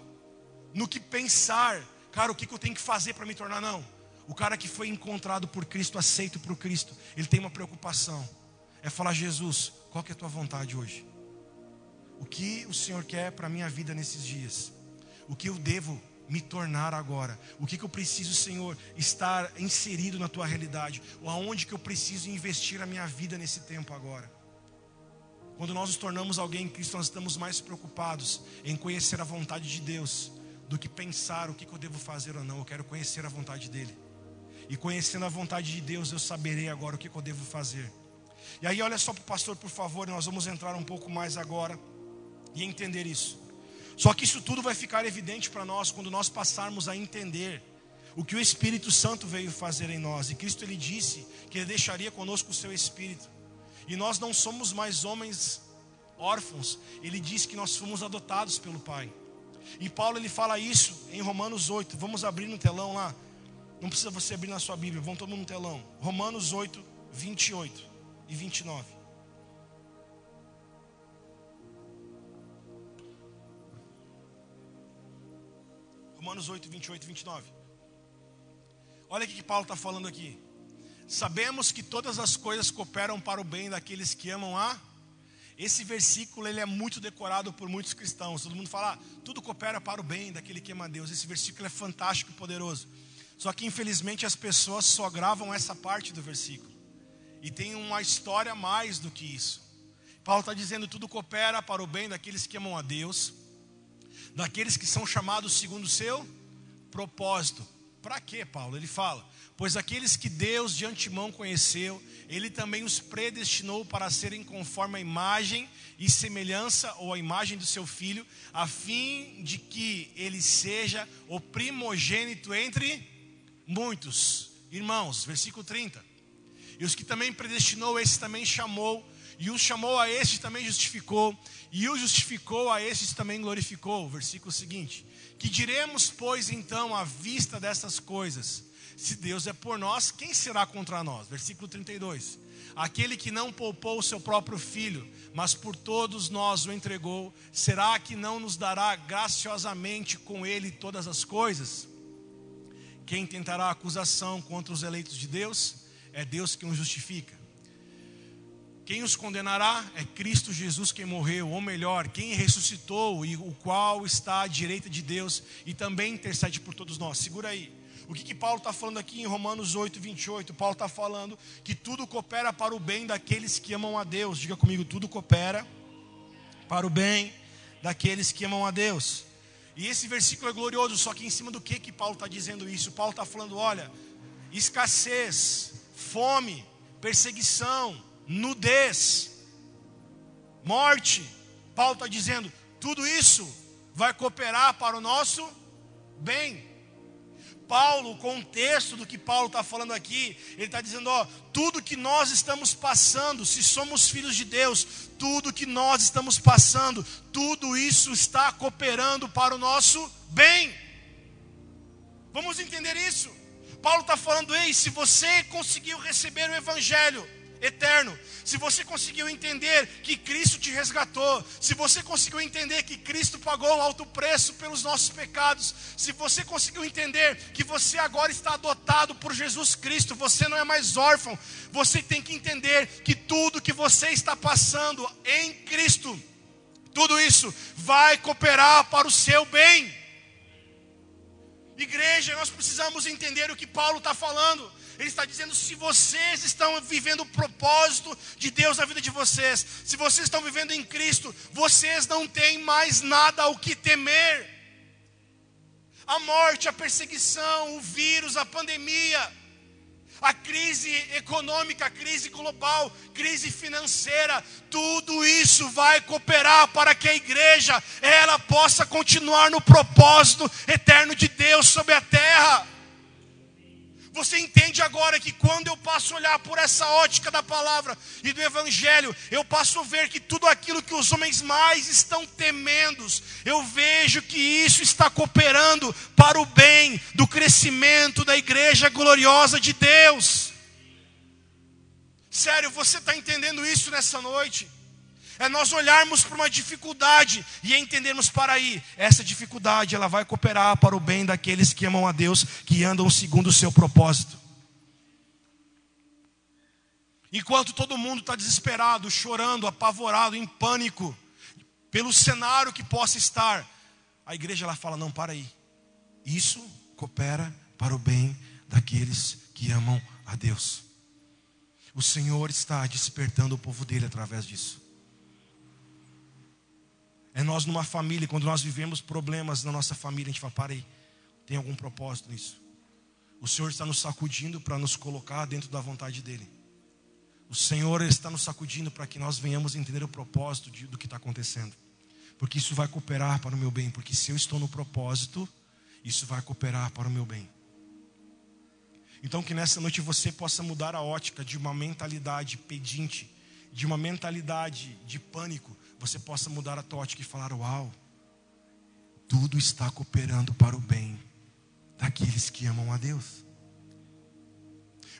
no que pensar, cara, o que eu tenho que fazer para me tornar, não. O cara que foi encontrado por Cristo, aceito por Cristo, ele tem uma preocupação: é falar, Jesus, qual que é a tua vontade hoje? O que o Senhor quer para a minha vida nesses dias? O que eu devo me tornar agora? O que, que eu preciso, Senhor, estar inserido na tua realidade? Ou aonde que eu preciso investir a minha vida nesse tempo agora? Quando nós nos tornamos alguém em Cristo, nós estamos mais preocupados em conhecer a vontade de Deus do que pensar o que, eu devo fazer ou não. Eu quero conhecer a vontade dEle. E conhecendo a vontade de Deus, eu saberei agora o que, que eu devo fazer. E aí, olha só para o pastor, por favor, nós vamos entrar um pouco mais agora e entender isso. Só que isso tudo vai ficar evidente para nós quando nós passarmos a entender o que o Espírito Santo veio fazer em nós. E Cristo ele disse que ele deixaria conosco o seu Espírito. E nós não somos mais homens órfãos. Ele diz que nós fomos adotados pelo Pai. E Paulo ele fala isso em Romanos 8. Vamos abrir no telão lá. Não precisa você abrir na sua Bíblia, vamos todo mundo no telão. Romanos 8, 28 e 29. Romanos 8, 28 e 29. Olha o que Paulo está falando aqui. Sabemos que todas as coisas cooperam para o bem daqueles que amam a. Esse versículo ele é muito decorado por muitos cristãos. Todo mundo fala, ah, tudo coopera para o bem daquele que ama a Deus. Esse versículo é fantástico e poderoso. Só que infelizmente as pessoas só gravam essa parte do versículo. E tem uma história mais do que isso. Paulo está dizendo: tudo coopera para o bem daqueles que amam a Deus, daqueles que são chamados segundo o seu propósito. Para quê, Paulo? Ele fala: Pois aqueles que Deus de antemão conheceu, Ele também os predestinou para serem conforme a imagem e semelhança ou a imagem do seu filho, a fim de que ele seja o primogênito entre muitos irmãos. Versículo 30. E os que também predestinou, esse também chamou, e os chamou a este também justificou, e o justificou a estes também glorificou. Versículo seguinte: Que diremos, pois, então, à vista dessas coisas? Se Deus é por nós, quem será contra nós? Versículo 32. Aquele que não poupou o seu próprio filho, mas por todos nós o entregou, será que não nos dará graciosamente com ele todas as coisas? Quem tentará acusação contra os eleitos de Deus? É Deus quem os justifica. Quem os condenará é Cristo Jesus quem morreu, ou melhor, quem ressuscitou e o qual está à direita de Deus e também intercede por todos nós. Segura aí. O que, que Paulo está falando aqui em Romanos 8, 28? Paulo está falando que tudo coopera para o bem daqueles que amam a Deus. Diga comigo, tudo coopera para o bem daqueles que amam a Deus. E esse versículo é glorioso, só que em cima do que, que Paulo está dizendo isso? Paulo está falando: olha, escassez, fome, perseguição, nudez, morte. Paulo está dizendo: tudo isso vai cooperar para o nosso bem. Paulo, o contexto do que Paulo está falando aqui, ele está dizendo: ó, tudo que nós estamos passando, se somos filhos de Deus, tudo que nós estamos passando, tudo isso está cooperando para o nosso bem. Vamos entender isso? Paulo está falando: ei, se você conseguiu receber o Evangelho, eterno. Se você conseguiu entender que Cristo te resgatou, se você conseguiu entender que Cristo pagou um alto preço pelos nossos pecados, se você conseguiu entender que você agora está adotado por Jesus Cristo, você não é mais órfão, você tem que entender que tudo que você está passando em Cristo, tudo isso vai cooperar para o seu bem. Igreja, nós precisamos entender o que Paulo está falando. Ele está dizendo: se vocês estão vivendo o propósito de Deus na vida de vocês, se vocês estão vivendo em Cristo, vocês não têm mais nada ao que temer. A morte, a perseguição, o vírus, a pandemia, a crise econômica, a crise global, crise financeira, tudo isso vai cooperar para que a igreja ela possa continuar no propósito eterno de Deus sobre a terra. Você entende agora que quando eu passo a olhar por essa ótica da palavra e do evangelho, eu passo a ver que tudo aquilo que os homens mais estão temendo, eu vejo que isso está cooperando para o bem do crescimento da igreja gloriosa de Deus. Sério, você está entendendo isso nessa noite? É nós olharmos para uma dificuldade e entendermos para aí, essa dificuldade ela vai cooperar para o bem daqueles que amam a Deus, que andam segundo o seu propósito. Enquanto todo mundo está desesperado, chorando, apavorado, em pânico, pelo cenário que possa estar, a igreja ela fala: não, para aí. Isso coopera para o bem daqueles que amam a Deus. O Senhor está despertando o povo dele através disso. É nós numa família, quando nós vivemos problemas na nossa família, a gente fala, para aí, tem algum propósito nisso. O Senhor está nos sacudindo para nos colocar dentro da vontade dEle. O Senhor está nos sacudindo para que nós venhamos entender o propósito de, do que está acontecendo. Porque isso vai cooperar para o meu bem. Porque se eu estou no propósito, isso vai cooperar para o meu bem. Então que nessa noite você possa mudar a ótica de uma mentalidade pedinte de uma mentalidade de pânico, você possa mudar a tua ótica e falar: Uau, tudo está cooperando para o bem daqueles que amam a Deus.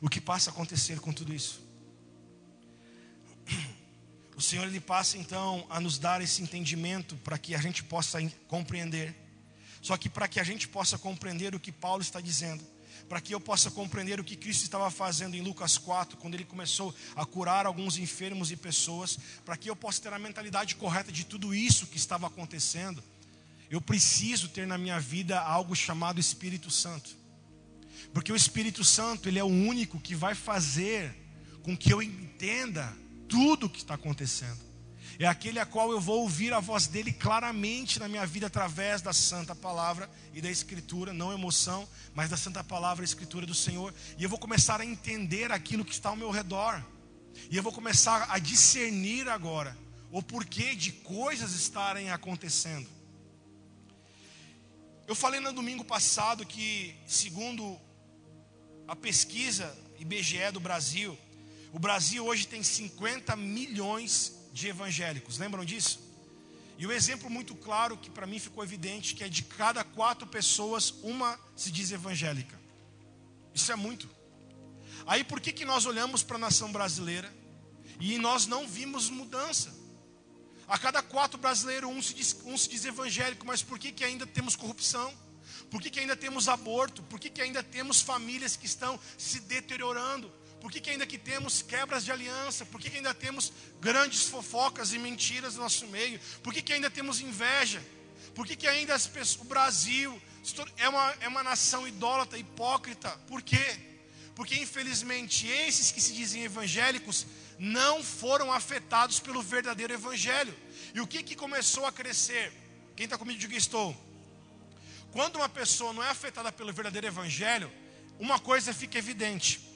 O que passa a acontecer com tudo isso? O Senhor ele passa então a nos dar esse entendimento para que a gente possa compreender. Só que para que a gente possa compreender o que Paulo está dizendo, para que eu possa compreender o que Cristo estava fazendo em Lucas 4, quando ele começou a curar alguns enfermos e pessoas, para que eu possa ter a mentalidade correta de tudo isso que estava acontecendo, eu preciso ter na minha vida algo chamado Espírito Santo. Porque o Espírito Santo, ele é o único que vai fazer com que eu entenda tudo o que está acontecendo. É aquele a qual eu vou ouvir a voz dele claramente na minha vida através da santa palavra e da escritura, não emoção, mas da santa palavra e escritura do Senhor. E eu vou começar a entender aquilo que está ao meu redor. E eu vou começar a discernir agora o porquê de coisas estarem acontecendo. Eu falei no domingo passado que, segundo a pesquisa IBGE do Brasil, o Brasil hoje tem 50 milhões de evangélicos. Lembram disso? E o um exemplo muito claro que para mim ficou evidente que é de cada quatro pessoas uma se diz evangélica. Isso é muito. Aí por que que nós olhamos para a nação brasileira e nós não vimos mudança? A cada quatro brasileiros um se diz, um se diz evangélico, mas por que que ainda temos corrupção? Por que, que ainda temos aborto? Por que, que ainda temos famílias que estão se deteriorando? Por que, que ainda que temos quebras de aliança? Por que, que ainda temos grandes fofocas e mentiras no nosso meio? Por que, que ainda temos inveja? Por que, que ainda pessoas, o Brasil é uma, é uma nação idólatra, hipócrita? Por quê? Porque infelizmente esses que se dizem evangélicos não foram afetados pelo verdadeiro evangelho. E o que, que começou a crescer? Quem está comigo, diga estou. Quando uma pessoa não é afetada pelo verdadeiro evangelho, uma coisa fica evidente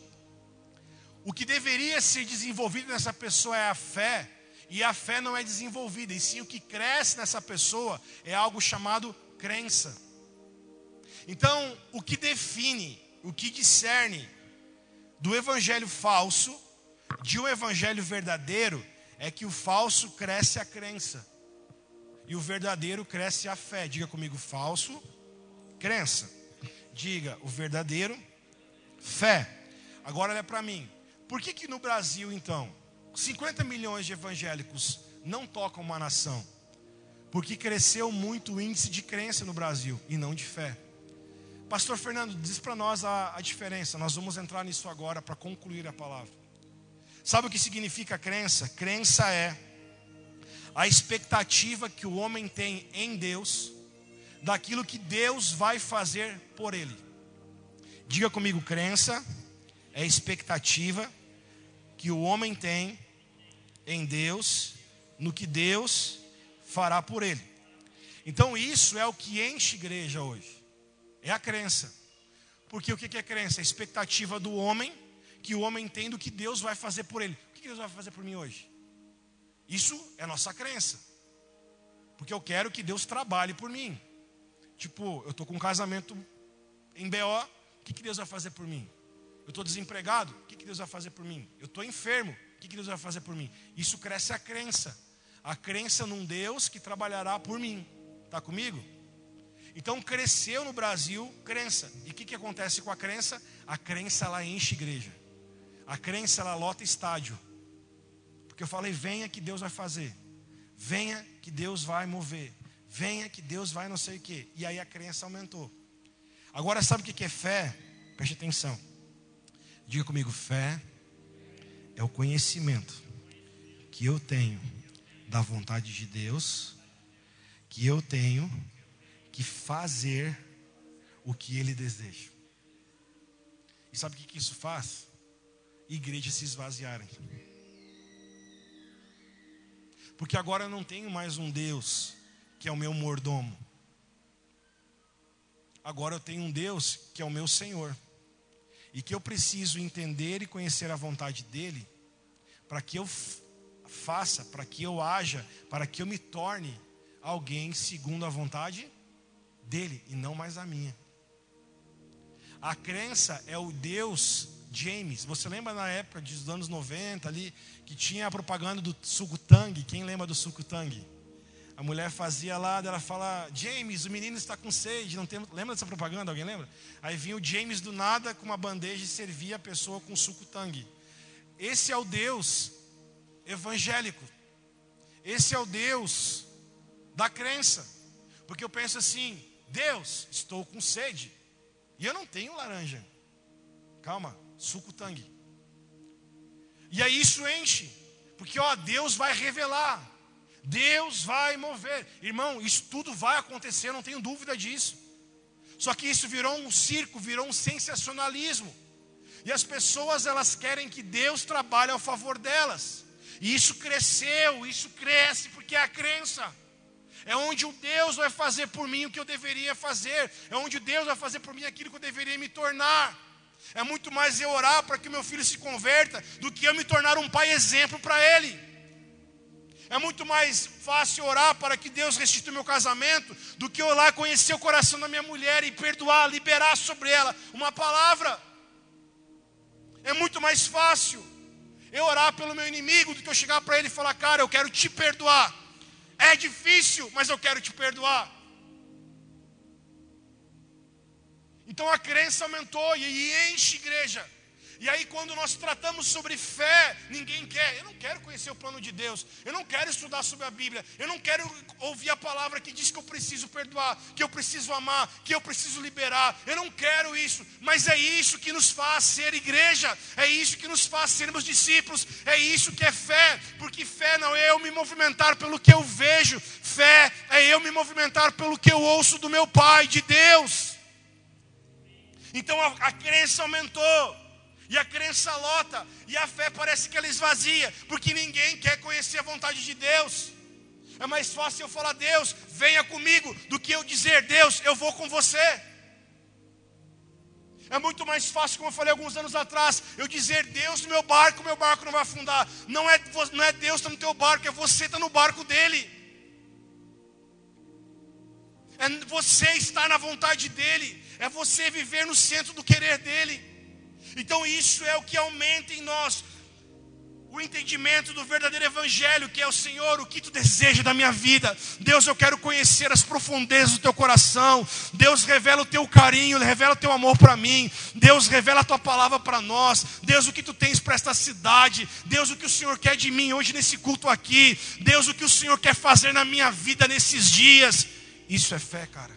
o que deveria ser desenvolvido nessa pessoa é a fé, e a fé não é desenvolvida, e sim o que cresce nessa pessoa é algo chamado crença. Então, o que define, o que discerne do evangelho falso de um evangelho verdadeiro é que o falso cresce a crença e o verdadeiro cresce a fé. Diga comigo, falso, crença. Diga, o verdadeiro, fé. Agora olha para mim. Por que, que no Brasil, então, 50 milhões de evangélicos não tocam uma nação? Porque cresceu muito o índice de crença no Brasil e não de fé. Pastor Fernando, diz para nós a, a diferença. Nós vamos entrar nisso agora para concluir a palavra. Sabe o que significa crença? Crença é a expectativa que o homem tem em Deus, daquilo que Deus vai fazer por ele. Diga comigo, crença é expectativa que o homem tem em Deus, no que Deus fará por ele. Então, isso é o que enche igreja hoje, é a crença. Porque o que é crença? A expectativa do homem, que o homem tem do que Deus vai fazer por ele. O que Deus vai fazer por mim hoje? Isso é nossa crença. Porque eu quero que Deus trabalhe por mim. Tipo, eu estou com um casamento em BO, o que Deus vai fazer por mim? Eu estou desempregado, o que, que Deus vai fazer por mim? Eu estou enfermo, o que, que Deus vai fazer por mim? Isso cresce a crença. A crença num Deus que trabalhará por mim. Está comigo? Então cresceu no Brasil crença. E o que, que acontece com a crença? A crença ela enche igreja. A crença ela lota estádio. Porque eu falei, venha que Deus vai fazer. Venha que Deus vai mover. Venha que Deus vai não sei o quê. E aí a crença aumentou. Agora sabe o que é fé? Preste atenção. Diga comigo: fé é o conhecimento que eu tenho da vontade de Deus, que eu tenho que fazer o que Ele deseja. E sabe o que isso faz? Igrejas se esvaziarem. Porque agora eu não tenho mais um Deus que é o meu mordomo. Agora eu tenho um Deus que é o meu Senhor e que eu preciso entender e conhecer a vontade dele para que eu faça, para que eu haja, para que eu me torne alguém segundo a vontade dele e não mais a minha. A crença é o Deus James. Você lembra na época dos anos 90 ali, que tinha a propaganda do suco Tang? Quem lembra do suco Tang? A mulher fazia lá, ela fala, James, o menino está com sede. Não tem... Lembra dessa propaganda? Alguém lembra? Aí vinha o James do nada com uma bandeja e servia a pessoa com suco Tang. Esse é o Deus evangélico. Esse é o Deus da crença. Porque eu penso assim: Deus, estou com sede. E eu não tenho laranja. Calma, suco tangue. E aí isso enche. Porque ó, Deus vai revelar. Deus vai mover. Irmão, isso tudo vai acontecer, não tenho dúvida disso. Só que isso virou um circo, virou um sensacionalismo. E as pessoas elas querem que Deus trabalhe ao favor delas. E isso cresceu, isso cresce porque é a crença. É onde o Deus vai fazer por mim o que eu deveria fazer. É onde Deus vai fazer por mim aquilo que eu deveria me tornar. É muito mais eu orar para que meu filho se converta do que eu me tornar um pai exemplo para ele. É muito mais fácil orar para que Deus restitua meu casamento do que lá conhecer o coração da minha mulher e perdoar, liberar sobre ela uma palavra. É muito mais fácil eu orar pelo meu inimigo do que eu chegar para ele e falar, cara, eu quero te perdoar. É difícil, mas eu quero te perdoar. Então a crença aumentou e enche igreja. E aí, quando nós tratamos sobre fé, ninguém quer. Eu não quero conhecer o plano de Deus. Eu não quero estudar sobre a Bíblia. Eu não quero ouvir a palavra que diz que eu preciso perdoar, que eu preciso amar, que eu preciso liberar. Eu não quero isso. Mas é isso que nos faz ser igreja. É isso que nos faz sermos discípulos. É isso que é fé. Porque fé não é eu me movimentar pelo que eu vejo. Fé é eu me movimentar pelo que eu ouço do meu Pai, de Deus. Então a, a crença aumentou. E a crença lota, e a fé parece que ela esvazia, porque ninguém quer conhecer a vontade de Deus. É mais fácil eu falar, Deus, venha comigo, do que eu dizer, Deus, eu vou com você. É muito mais fácil, como eu falei alguns anos atrás, eu dizer, Deus meu barco, meu barco não vai afundar. Não é, não é Deus está no teu barco, é você está no barco dele. É você estar na vontade dele, é você viver no centro do querer dele. Então isso é o que aumenta em nós o entendimento do verdadeiro evangelho, que é o Senhor, o que tu deseja da minha vida. Deus, eu quero conhecer as profundezas do teu coração. Deus, revela o teu carinho, revela o teu amor para mim. Deus, revela a tua palavra para nós. Deus, o que tu tens para esta cidade. Deus, o que o Senhor quer de mim hoje nesse culto aqui. Deus, o que o Senhor quer fazer na minha vida nesses dias. Isso é fé, cara.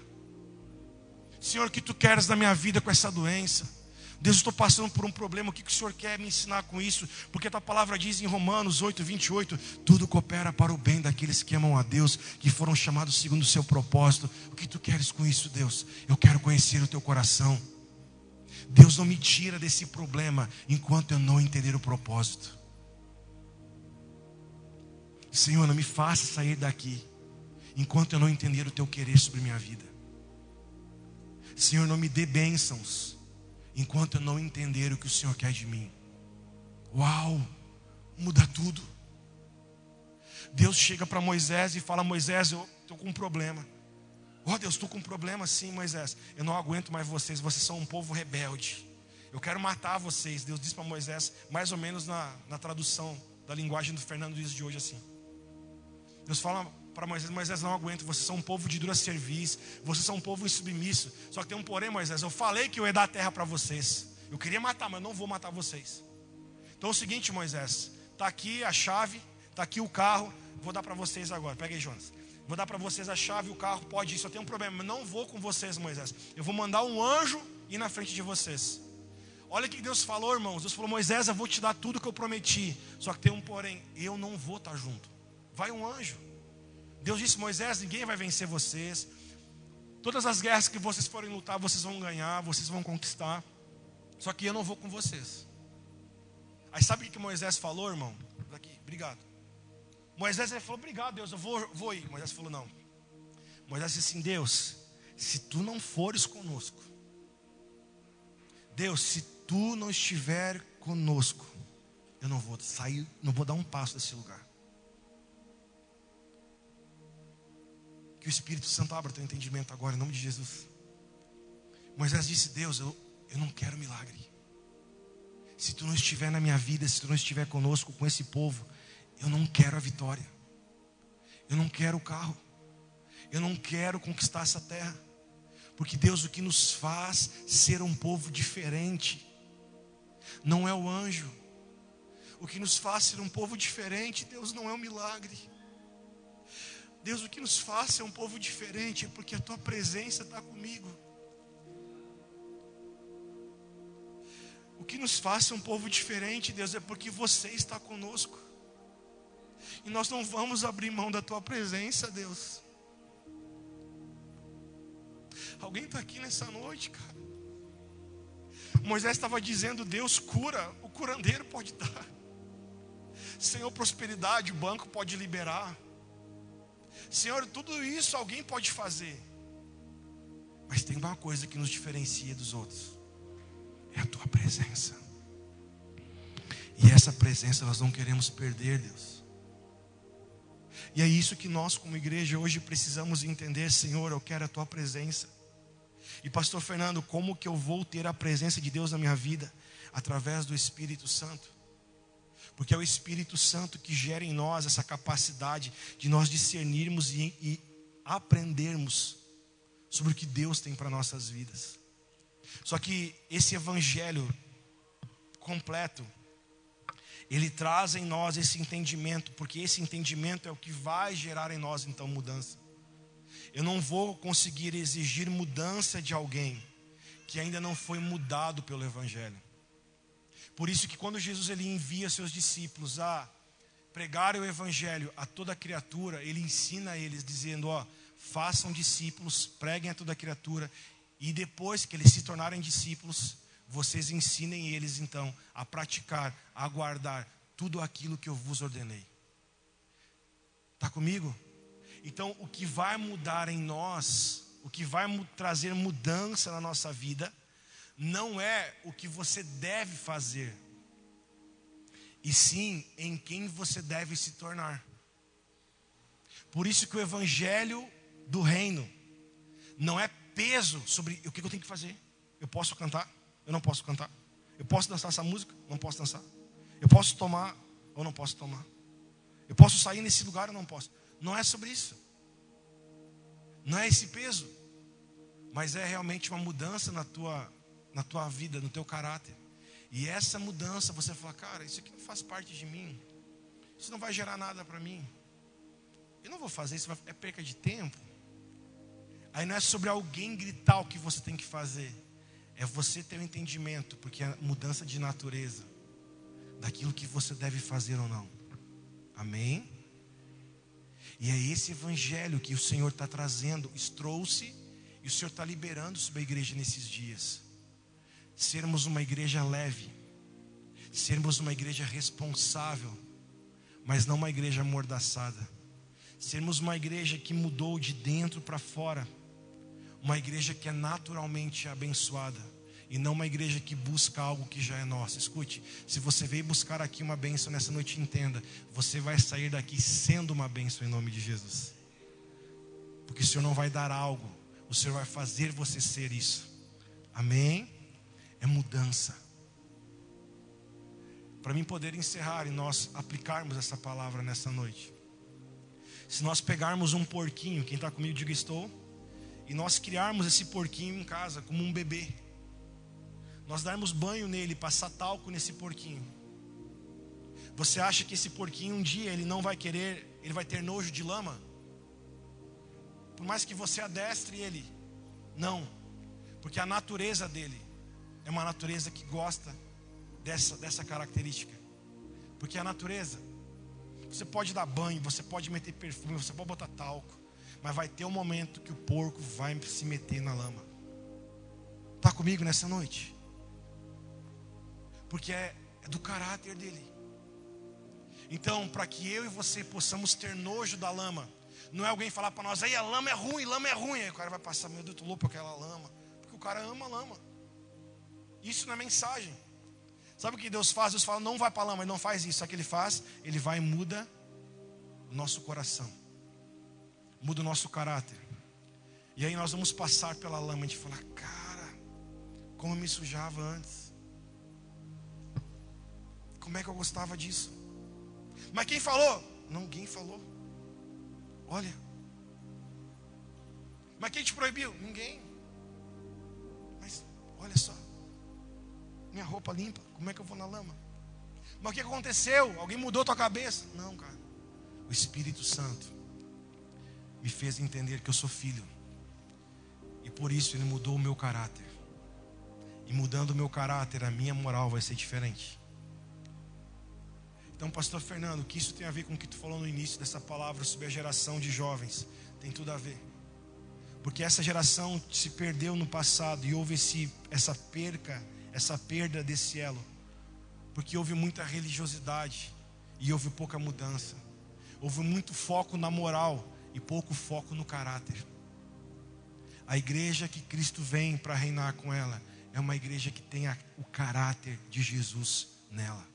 Senhor, o que tu queres da minha vida com essa doença? Deus, estou passando por um problema, o que, que o Senhor quer me ensinar com isso? Porque a tua palavra diz em Romanos 8, 28, tudo coopera para o bem daqueles que amam a Deus, que foram chamados segundo o seu propósito. O que tu queres com isso, Deus? Eu quero conhecer o teu coração. Deus não me tira desse problema enquanto eu não entender o propósito. Senhor, não me faça sair daqui enquanto eu não entender o teu querer sobre minha vida. Senhor, não me dê bênçãos enquanto eu não entender o que o Senhor quer de mim. Uau, muda tudo. Deus chega para Moisés e fala: Moisés, eu estou com um problema. Oh Deus, estou com um problema sim, Moisés. Eu não aguento mais vocês, vocês são um povo rebelde. Eu quero matar vocês. Deus disse para Moisés, mais ou menos na, na tradução da linguagem do Fernando Luiz de hoje assim. Deus fala para Moisés: Moisés, não aguento, vocês são um povo de dura serviço, vocês são um povo insubmisso. Só que tem um porém, Moisés, eu falei que eu ia dar a terra para vocês. Eu queria matar, mas não vou matar vocês. Então é o seguinte, Moisés, está aqui a chave, está aqui o carro, vou dar para vocês agora. Pega aí, Jonas. Vou dar para vocês a chave, o carro pode ir, só tem um problema, não vou com vocês, Moisés. Eu vou mandar um anjo ir na frente de vocês. Olha o que Deus falou, irmãos. Deus falou: Moisés, eu vou te dar tudo que eu prometi. Só que tem um porém, eu não vou estar junto. Vai um anjo. Deus disse: Moisés, ninguém vai vencer vocês. Todas as guerras que vocês forem lutar, vocês vão ganhar, vocês vão conquistar. Só que eu não vou com vocês. Aí sabe o que Moisés falou, irmão? Daqui, obrigado. Moisés ele falou: Obrigado, Deus, eu vou, vou ir. Moisés falou: Não. Moisés disse assim: Deus, se tu não fores conosco, Deus, se tu não estiver conosco, eu não vou sair, não vou dar um passo desse lugar. Que o Espírito Santo abra teu entendimento agora, em nome de Jesus. Moisés disse: Deus, eu, eu não quero milagre. Se tu não estiver na minha vida, se tu não estiver conosco, com esse povo, eu não quero a vitória. Eu não quero o carro. Eu não quero conquistar essa terra. Porque Deus o que nos faz ser um povo diferente não é o anjo. O que nos faz ser um povo diferente, Deus não é um milagre. Deus, o que nos faz ser um povo diferente é porque a tua presença está comigo. O que nos faz ser um povo diferente, Deus, é porque você está conosco. E nós não vamos abrir mão da tua presença, Deus. Alguém está aqui nessa noite, cara. Moisés estava dizendo: Deus cura, o curandeiro pode dar. Senhor, prosperidade, o banco pode liberar. Senhor, tudo isso alguém pode fazer. Mas tem uma coisa que nos diferencia dos outros: é a tua presença. E essa presença nós não queremos perder, Deus. E é isso que nós, como igreja, hoje precisamos entender, Senhor, eu quero a tua presença. E pastor Fernando, como que eu vou ter a presença de Deus na minha vida? Através do Espírito Santo. Porque é o Espírito Santo que gera em nós essa capacidade de nós discernirmos e, e aprendermos sobre o que Deus tem para nossas vidas. Só que esse evangelho completo, ele traz em nós esse entendimento, porque esse entendimento é o que vai gerar em nós então mudança. Eu não vou conseguir exigir mudança de alguém que ainda não foi mudado pelo Evangelho. Por isso que quando Jesus ele envia seus discípulos a pregar o Evangelho a toda criatura, ele ensina a eles dizendo: ó, façam discípulos, preguem a toda criatura e depois que eles se tornarem discípulos, vocês ensinem eles então a praticar, a guardar tudo aquilo que eu vos ordenei. Está comigo? Então, o que vai mudar em nós, o que vai trazer mudança na nossa vida, não é o que você deve fazer, e sim em quem você deve se tornar. Por isso que o evangelho do reino não é peso sobre o que eu tenho que fazer. Eu posso cantar, eu não posso cantar. Eu posso dançar essa música, não posso dançar. Eu posso tomar ou não posso tomar. Eu posso sair nesse lugar ou não posso. Não é sobre isso. Não é esse peso. Mas é realmente uma mudança na tua, na tua vida, no teu caráter. E essa mudança, você fala, cara, isso aqui não faz parte de mim. Isso não vai gerar nada para mim. Eu não vou fazer isso, é perca de tempo. Aí não é sobre alguém gritar o que você tem que fazer. É você ter o um entendimento, porque é mudança de natureza daquilo que você deve fazer ou não. Amém? E é esse evangelho que o Senhor está trazendo, trouxe, e o Senhor está liberando sobre a igreja nesses dias. Sermos uma igreja leve, sermos uma igreja responsável, mas não uma igreja amordaçada. Sermos uma igreja que mudou de dentro para fora, uma igreja que é naturalmente abençoada e não uma igreja que busca algo que já é nosso. Escute, se você veio buscar aqui uma bênção nessa noite, entenda, você vai sair daqui sendo uma bênção em nome de Jesus. Porque o Senhor não vai dar algo, o Senhor vai fazer você ser isso. Amém? É mudança. Para mim poder encerrar e nós aplicarmos essa palavra nessa noite. Se nós pegarmos um porquinho, quem está comigo, diga estou, e nós criarmos esse porquinho em casa como um bebê nós darmos banho nele, passar talco nesse porquinho. Você acha que esse porquinho um dia ele não vai querer, ele vai ter nojo de lama? Por mais que você adestre ele, não, porque a natureza dele é uma natureza que gosta dessa, dessa característica. Porque a natureza, você pode dar banho, você pode meter perfume, você pode botar talco, mas vai ter um momento que o porco vai se meter na lama. Está comigo nessa noite? porque é, é do caráter dele. Então, para que eu e você possamos ter nojo da lama, não é alguém falar para nós, aí a lama é ruim, lama é ruim. Aí o cara vai passar, meu Deus, tô louco aquela lama. Porque o cara ama a lama. Isso é mensagem. Sabe o que Deus faz? Deus fala, não vai para lama, ele não faz isso. Sabe o que ele faz? Ele vai e muda o nosso coração, muda o nosso caráter. E aí nós vamos passar pela lama a gente falar, cara, como eu me sujava antes. Como é que eu gostava disso? Mas quem falou? Ninguém falou. Olha. Mas quem te proibiu? Ninguém. Mas olha só. Minha roupa limpa, como é que eu vou na lama? Mas o que aconteceu? Alguém mudou tua cabeça? Não, cara. O Espírito Santo me fez entender que eu sou filho. E por isso ele mudou o meu caráter. E mudando o meu caráter, a minha moral vai ser diferente. Então, pastor Fernando, o que isso tem a ver com o que tu falou no início dessa palavra sobre a geração de jovens? Tem tudo a ver. Porque essa geração se perdeu no passado e houve esse, essa perca, essa perda desse elo. Porque houve muita religiosidade e houve pouca mudança. Houve muito foco na moral e pouco foco no caráter. A igreja que Cristo vem para reinar com ela é uma igreja que tenha o caráter de Jesus nela.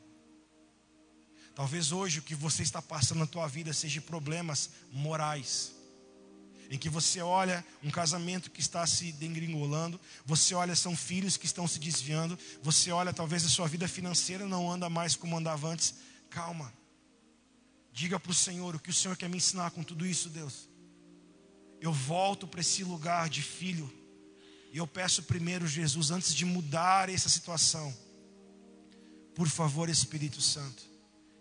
Talvez hoje o que você está passando na tua vida seja problemas morais. Em que você olha um casamento que está se dengringolando, você olha são filhos que estão se desviando, você olha talvez a sua vida financeira não anda mais como andava antes. Calma. Diga para o Senhor o que o Senhor quer me ensinar com tudo isso, Deus. Eu volto para esse lugar de filho. E eu peço primeiro, Jesus, antes de mudar essa situação, por favor, Espírito Santo,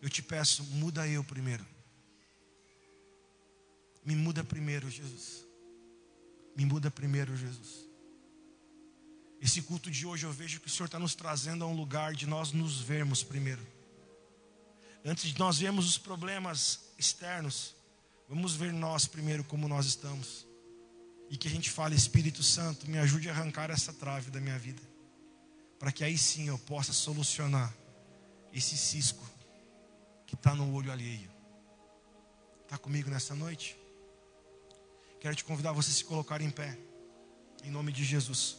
eu te peço, muda eu primeiro. Me muda primeiro, Jesus. Me muda primeiro, Jesus. Esse culto de hoje eu vejo que o Senhor está nos trazendo a um lugar de nós nos vermos primeiro. Antes de nós vermos os problemas externos, vamos ver nós primeiro como nós estamos. E que a gente fale, Espírito Santo, me ajude a arrancar essa trave da minha vida. Para que aí sim eu possa solucionar esse cisco que está no olho alheio. Está comigo nessa noite? Quero te convidar a você se colocar em pé, em nome de Jesus.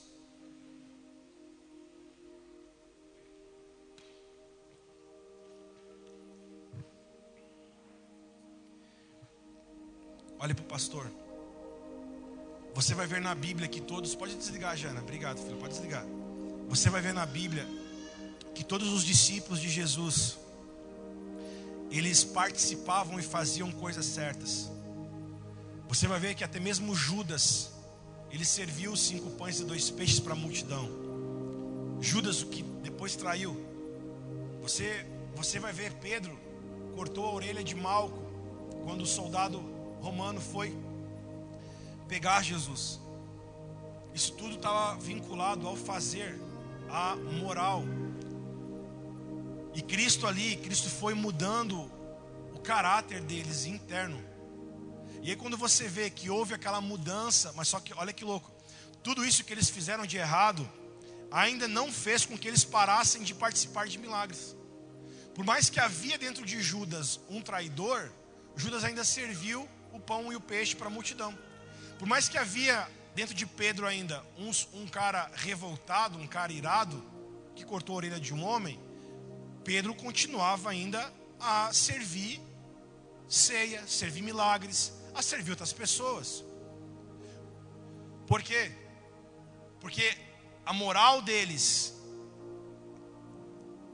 Olhe para o pastor. Você vai ver na Bíblia que todos. Pode desligar, Jana. Obrigado, filho. Pode desligar. Você vai ver na Bíblia que todos os discípulos de Jesus eles participavam e faziam coisas certas. Você vai ver que até mesmo Judas, ele serviu cinco pães e dois peixes para a multidão. Judas, o que depois traiu. Você, você vai ver Pedro cortou a orelha de Malco quando o soldado romano foi pegar Jesus. Isso tudo estava vinculado ao fazer, à moral, e Cristo ali, Cristo foi mudando o caráter deles interno. E aí quando você vê que houve aquela mudança, mas só que olha que louco, tudo isso que eles fizeram de errado ainda não fez com que eles parassem de participar de milagres. Por mais que havia dentro de Judas um traidor, Judas ainda serviu o pão e o peixe para a multidão. Por mais que havia dentro de Pedro ainda um, um cara revoltado, um cara irado, que cortou a orelha de um homem, Pedro continuava ainda a servir ceia, servir milagres, a servir outras pessoas. Por quê? Porque a moral deles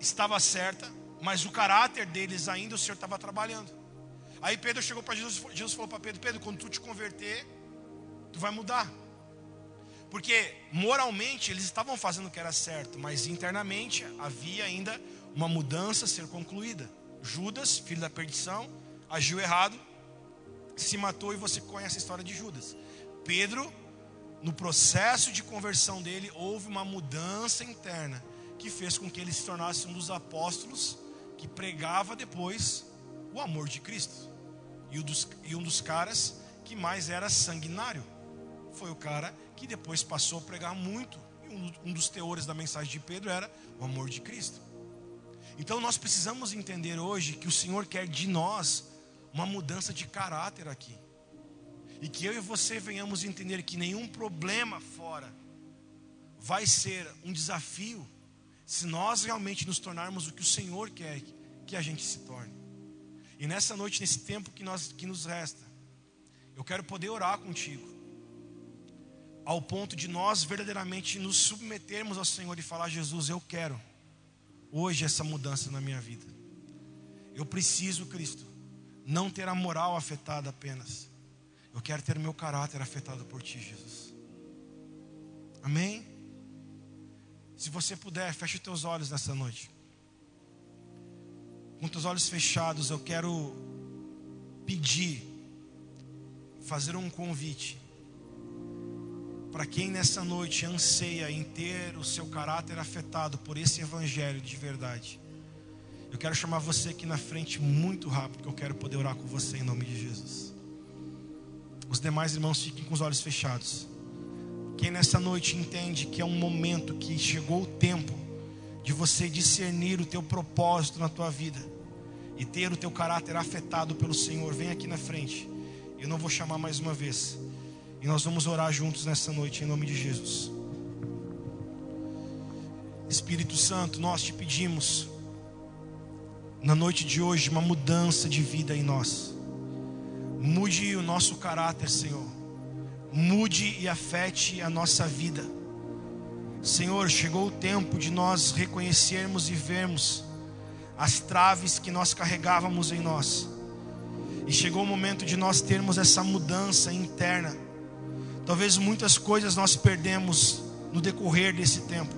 estava certa, mas o caráter deles ainda o Senhor estava trabalhando. Aí Pedro chegou para Jesus, Jesus falou para Pedro: Pedro, quando tu te converter, tu vai mudar. Porque moralmente eles estavam fazendo o que era certo, mas internamente havia ainda uma mudança a ser concluída. Judas, filho da perdição, agiu errado, se matou e você conhece a história de Judas. Pedro, no processo de conversão dele, houve uma mudança interna que fez com que ele se tornasse um dos apóstolos que pregava depois o amor de Cristo. E um dos, e um dos caras que mais era sanguinário. Foi o cara que depois passou a pregar muito. E um, um dos teores da mensagem de Pedro era o amor de Cristo. Então nós precisamos entender hoje que o Senhor quer de nós uma mudança de caráter aqui. E que eu e você venhamos entender que nenhum problema fora vai ser um desafio se nós realmente nos tornarmos o que o Senhor quer que a gente se torne. E nessa noite, nesse tempo que, nós, que nos resta, eu quero poder orar contigo, ao ponto de nós verdadeiramente nos submetermos ao Senhor e falar: Jesus, eu quero hoje essa mudança na minha vida. Eu preciso, Cristo, não ter a moral afetada apenas. Eu quero ter o meu caráter afetado por Ti, Jesus. Amém? Se você puder, feche os teus olhos nessa noite. Com os olhos fechados, eu quero pedir, fazer um convite para quem nessa noite anseia em ter o seu caráter afetado por esse evangelho de verdade. Eu quero chamar você aqui na frente muito rápido, porque eu quero poder orar com você em nome de Jesus. Os demais irmãos fiquem com os olhos fechados. Quem nessa noite entende que é um momento que chegou o tempo de você discernir o teu propósito na tua vida e ter o teu caráter afetado pelo Senhor, vem aqui na frente. Eu não vou chamar mais uma vez. E nós vamos orar juntos nessa noite em nome de Jesus. Espírito Santo, nós te pedimos na noite de hoje uma mudança de vida em nós. Mude o nosso caráter, Senhor. Mude e afete a nossa vida. Senhor, chegou o tempo de nós reconhecermos e vermos as traves que nós carregávamos em nós. E chegou o momento de nós termos essa mudança interna. Talvez muitas coisas nós perdemos no decorrer desse tempo.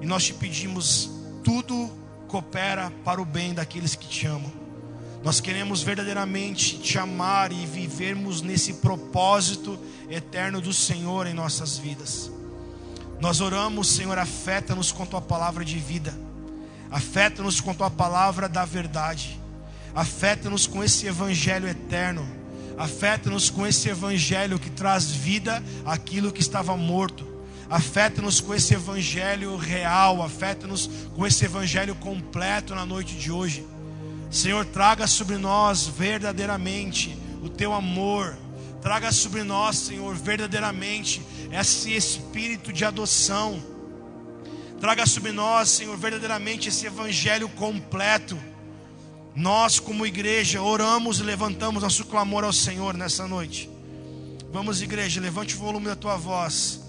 E nós te pedimos tudo coopera para o bem daqueles que te amam. Nós queremos verdadeiramente te amar e vivermos nesse propósito eterno do Senhor em nossas vidas. Nós oramos, Senhor, afeta-nos com tua palavra de vida, afeta-nos com tua palavra da verdade, afeta-nos com esse evangelho eterno, afeta-nos com esse evangelho que traz vida àquilo que estava morto Afeta-nos com esse evangelho real, afeta-nos com esse evangelho completo na noite de hoje. Senhor, traga sobre nós verdadeiramente o teu amor. Traga sobre nós, Senhor, verdadeiramente esse espírito de adoção. Traga sobre nós, Senhor, verdadeiramente esse evangelho completo. Nós, como igreja, oramos e levantamos nosso clamor ao Senhor nessa noite. Vamos, igreja, levante o volume da tua voz.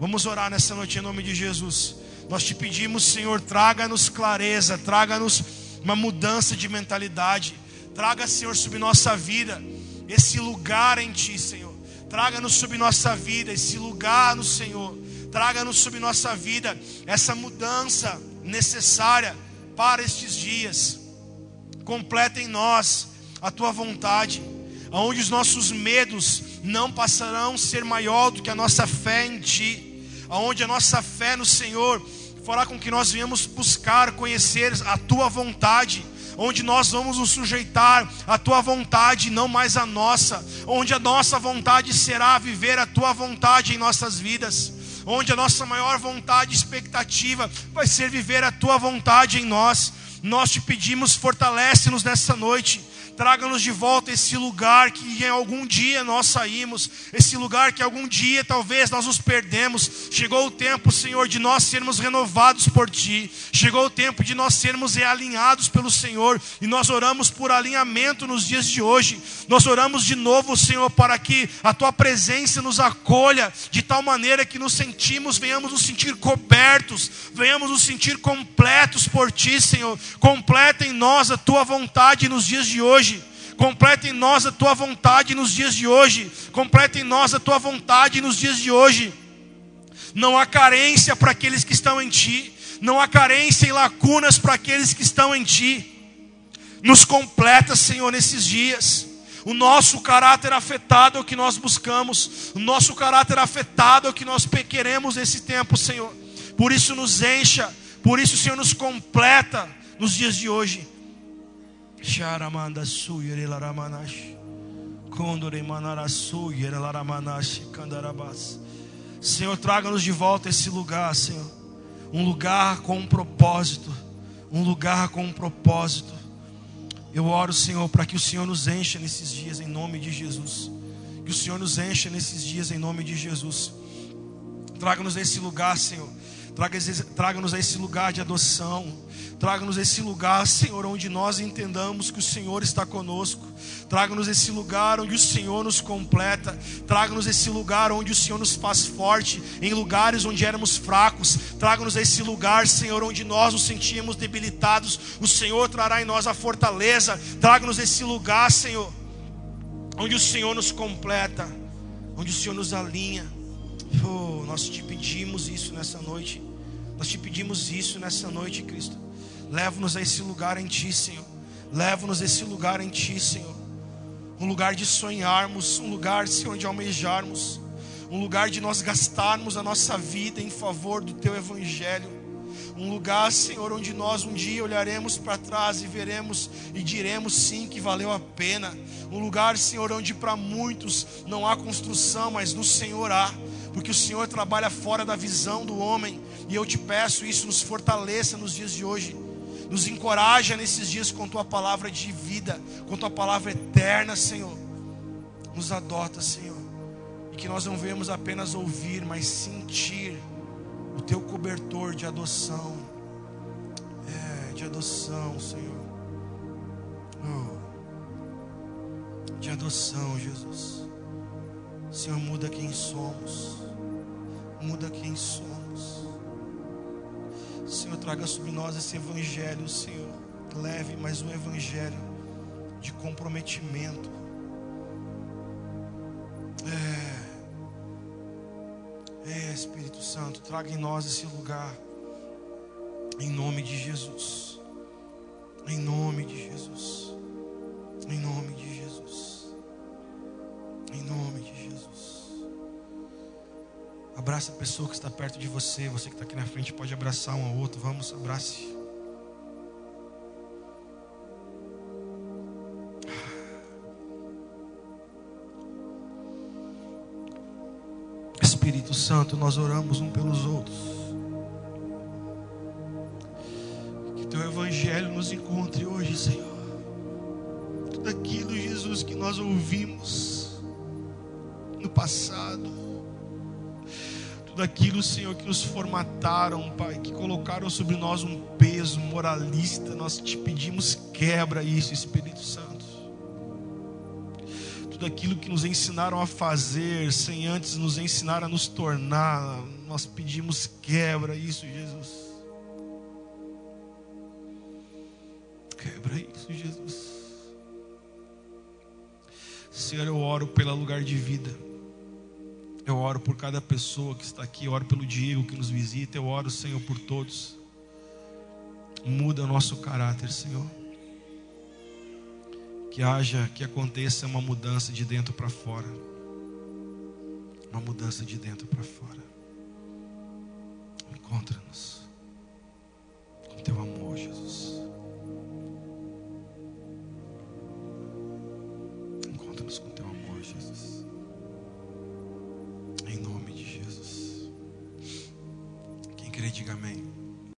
Vamos orar nessa noite em nome de Jesus. Nós te pedimos, Senhor, traga-nos clareza, traga-nos uma mudança de mentalidade. Traga, Senhor, sobre nossa vida esse lugar em Ti, Senhor. Traga-nos sobre nossa vida esse lugar no Senhor. Traga-nos sobre nossa vida essa mudança necessária para estes dias. Completa em nós a Tua vontade, aonde os nossos medos não passarão a ser maior do que a nossa fé em Ti aonde a nossa fé no Senhor fará com que nós venhamos buscar conhecer a tua vontade, onde nós vamos nos sujeitar à tua vontade, não mais a nossa, onde a nossa vontade será viver a tua vontade em nossas vidas, onde a nossa maior vontade e expectativa vai ser viver a tua vontade em nós. Nós te pedimos, fortalece-nos nessa noite traga-nos de volta esse lugar que em algum dia nós saímos, esse lugar que algum dia talvez nós nos perdemos. Chegou o tempo, Senhor, de nós sermos renovados por Ti, chegou o tempo de nós sermos realinhados pelo Senhor, e nós oramos por alinhamento nos dias de hoje. Nós oramos de novo, Senhor, para que a Tua presença nos acolha de tal maneira que nos sentimos, venhamos nos sentir cobertos, venhamos nos sentir completos por Ti, Senhor. Completa em nós a Tua vontade nos dias de hoje Completa em nós a tua vontade nos dias de hoje. Completa em nós a tua vontade nos dias de hoje. Não há carência para aqueles que estão em ti. Não há carência e lacunas para aqueles que estão em ti. Nos completa, Senhor, nesses dias. O nosso caráter afetado é o que nós buscamos. O nosso caráter afetado é o que nós queremos nesse tempo, Senhor. Por isso nos encha. Por isso, Senhor, nos completa nos dias de hoje. Sharamanda suyere laramanash. Condore manarasuyere laramanash kandarabas. Senhor, traga-nos de volta esse lugar, Senhor. Um lugar com um propósito. Um lugar com um propósito. Eu oro, Senhor, para que o Senhor nos encha nesses dias em nome de Jesus. Que o Senhor nos encha nesses dias em nome de Jesus. Traga-nos nesse lugar, Senhor Traga-nos a esse lugar de adoção. Traga-nos esse lugar, Senhor, onde nós entendamos que o Senhor está conosco. Traga-nos esse lugar onde o Senhor nos completa. Traga-nos esse lugar onde o Senhor nos faz forte. Em lugares onde éramos fracos. Traga-nos esse lugar, Senhor, onde nós nos sentíamos debilitados. O Senhor trará em nós a fortaleza. Traga-nos esse lugar, Senhor, onde o Senhor nos completa. Onde o Senhor nos alinha. Oh, nós te pedimos isso nessa noite. Nós te pedimos isso nessa noite, Cristo. Leva-nos a esse lugar em Ti, Senhor. Leva-nos a esse lugar em Ti, Senhor. Um lugar de sonharmos, um lugar, Senhor, de almejarmos. Um lugar de nós gastarmos a nossa vida em favor do Teu Evangelho. Um lugar, Senhor, onde nós um dia olharemos para trás e veremos e diremos sim que valeu a pena. Um lugar, Senhor, onde para muitos não há construção, mas no Senhor há, porque o Senhor trabalha fora da visão do homem. E eu te peço isso, nos fortaleça nos dias de hoje. Nos encoraja nesses dias com tua palavra de vida, com tua palavra eterna, Senhor. Nos adota, Senhor. E que nós não venhamos apenas ouvir, mas sentir o teu cobertor de adoção. É, de adoção, Senhor. Oh, de adoção, Jesus. Senhor, muda quem somos. Muda quem somos. Senhor, traga sobre nós esse evangelho, Senhor. Leve mais um evangelho de comprometimento. É, é, Espírito Santo, traga em nós esse lugar. Em nome de Jesus. Em nome de Jesus. Em nome de Jesus. Em nome de Jesus. Abraça a pessoa que está perto de você. Você que está aqui na frente pode abraçar um ao outro. Vamos, abrace. Espírito Santo, nós oramos um pelos outros. Que teu Evangelho nos encontre hoje, Senhor. Tudo aquilo, Jesus, que nós ouvimos no passado tudo aquilo, Senhor, que nos formataram, Pai, que colocaram sobre nós um peso moralista, nós te pedimos quebra isso, Espírito Santo. Tudo aquilo que nos ensinaram a fazer, sem antes nos ensinar a nos tornar, nós pedimos quebra isso, Jesus. Quebra isso, Jesus. Senhor, eu oro pelo lugar de vida. Eu oro por cada pessoa que está aqui, eu oro pelo Diego que nos visita, eu oro, Senhor, por todos. Muda nosso caráter, Senhor. Que haja, que aconteça uma mudança de dentro para fora. Uma mudança de dentro para fora. Encontra-nos com teu amor, Jesus. Encontra-nos com teu amor, Em nome de Jesus. Quem crê, diga amém.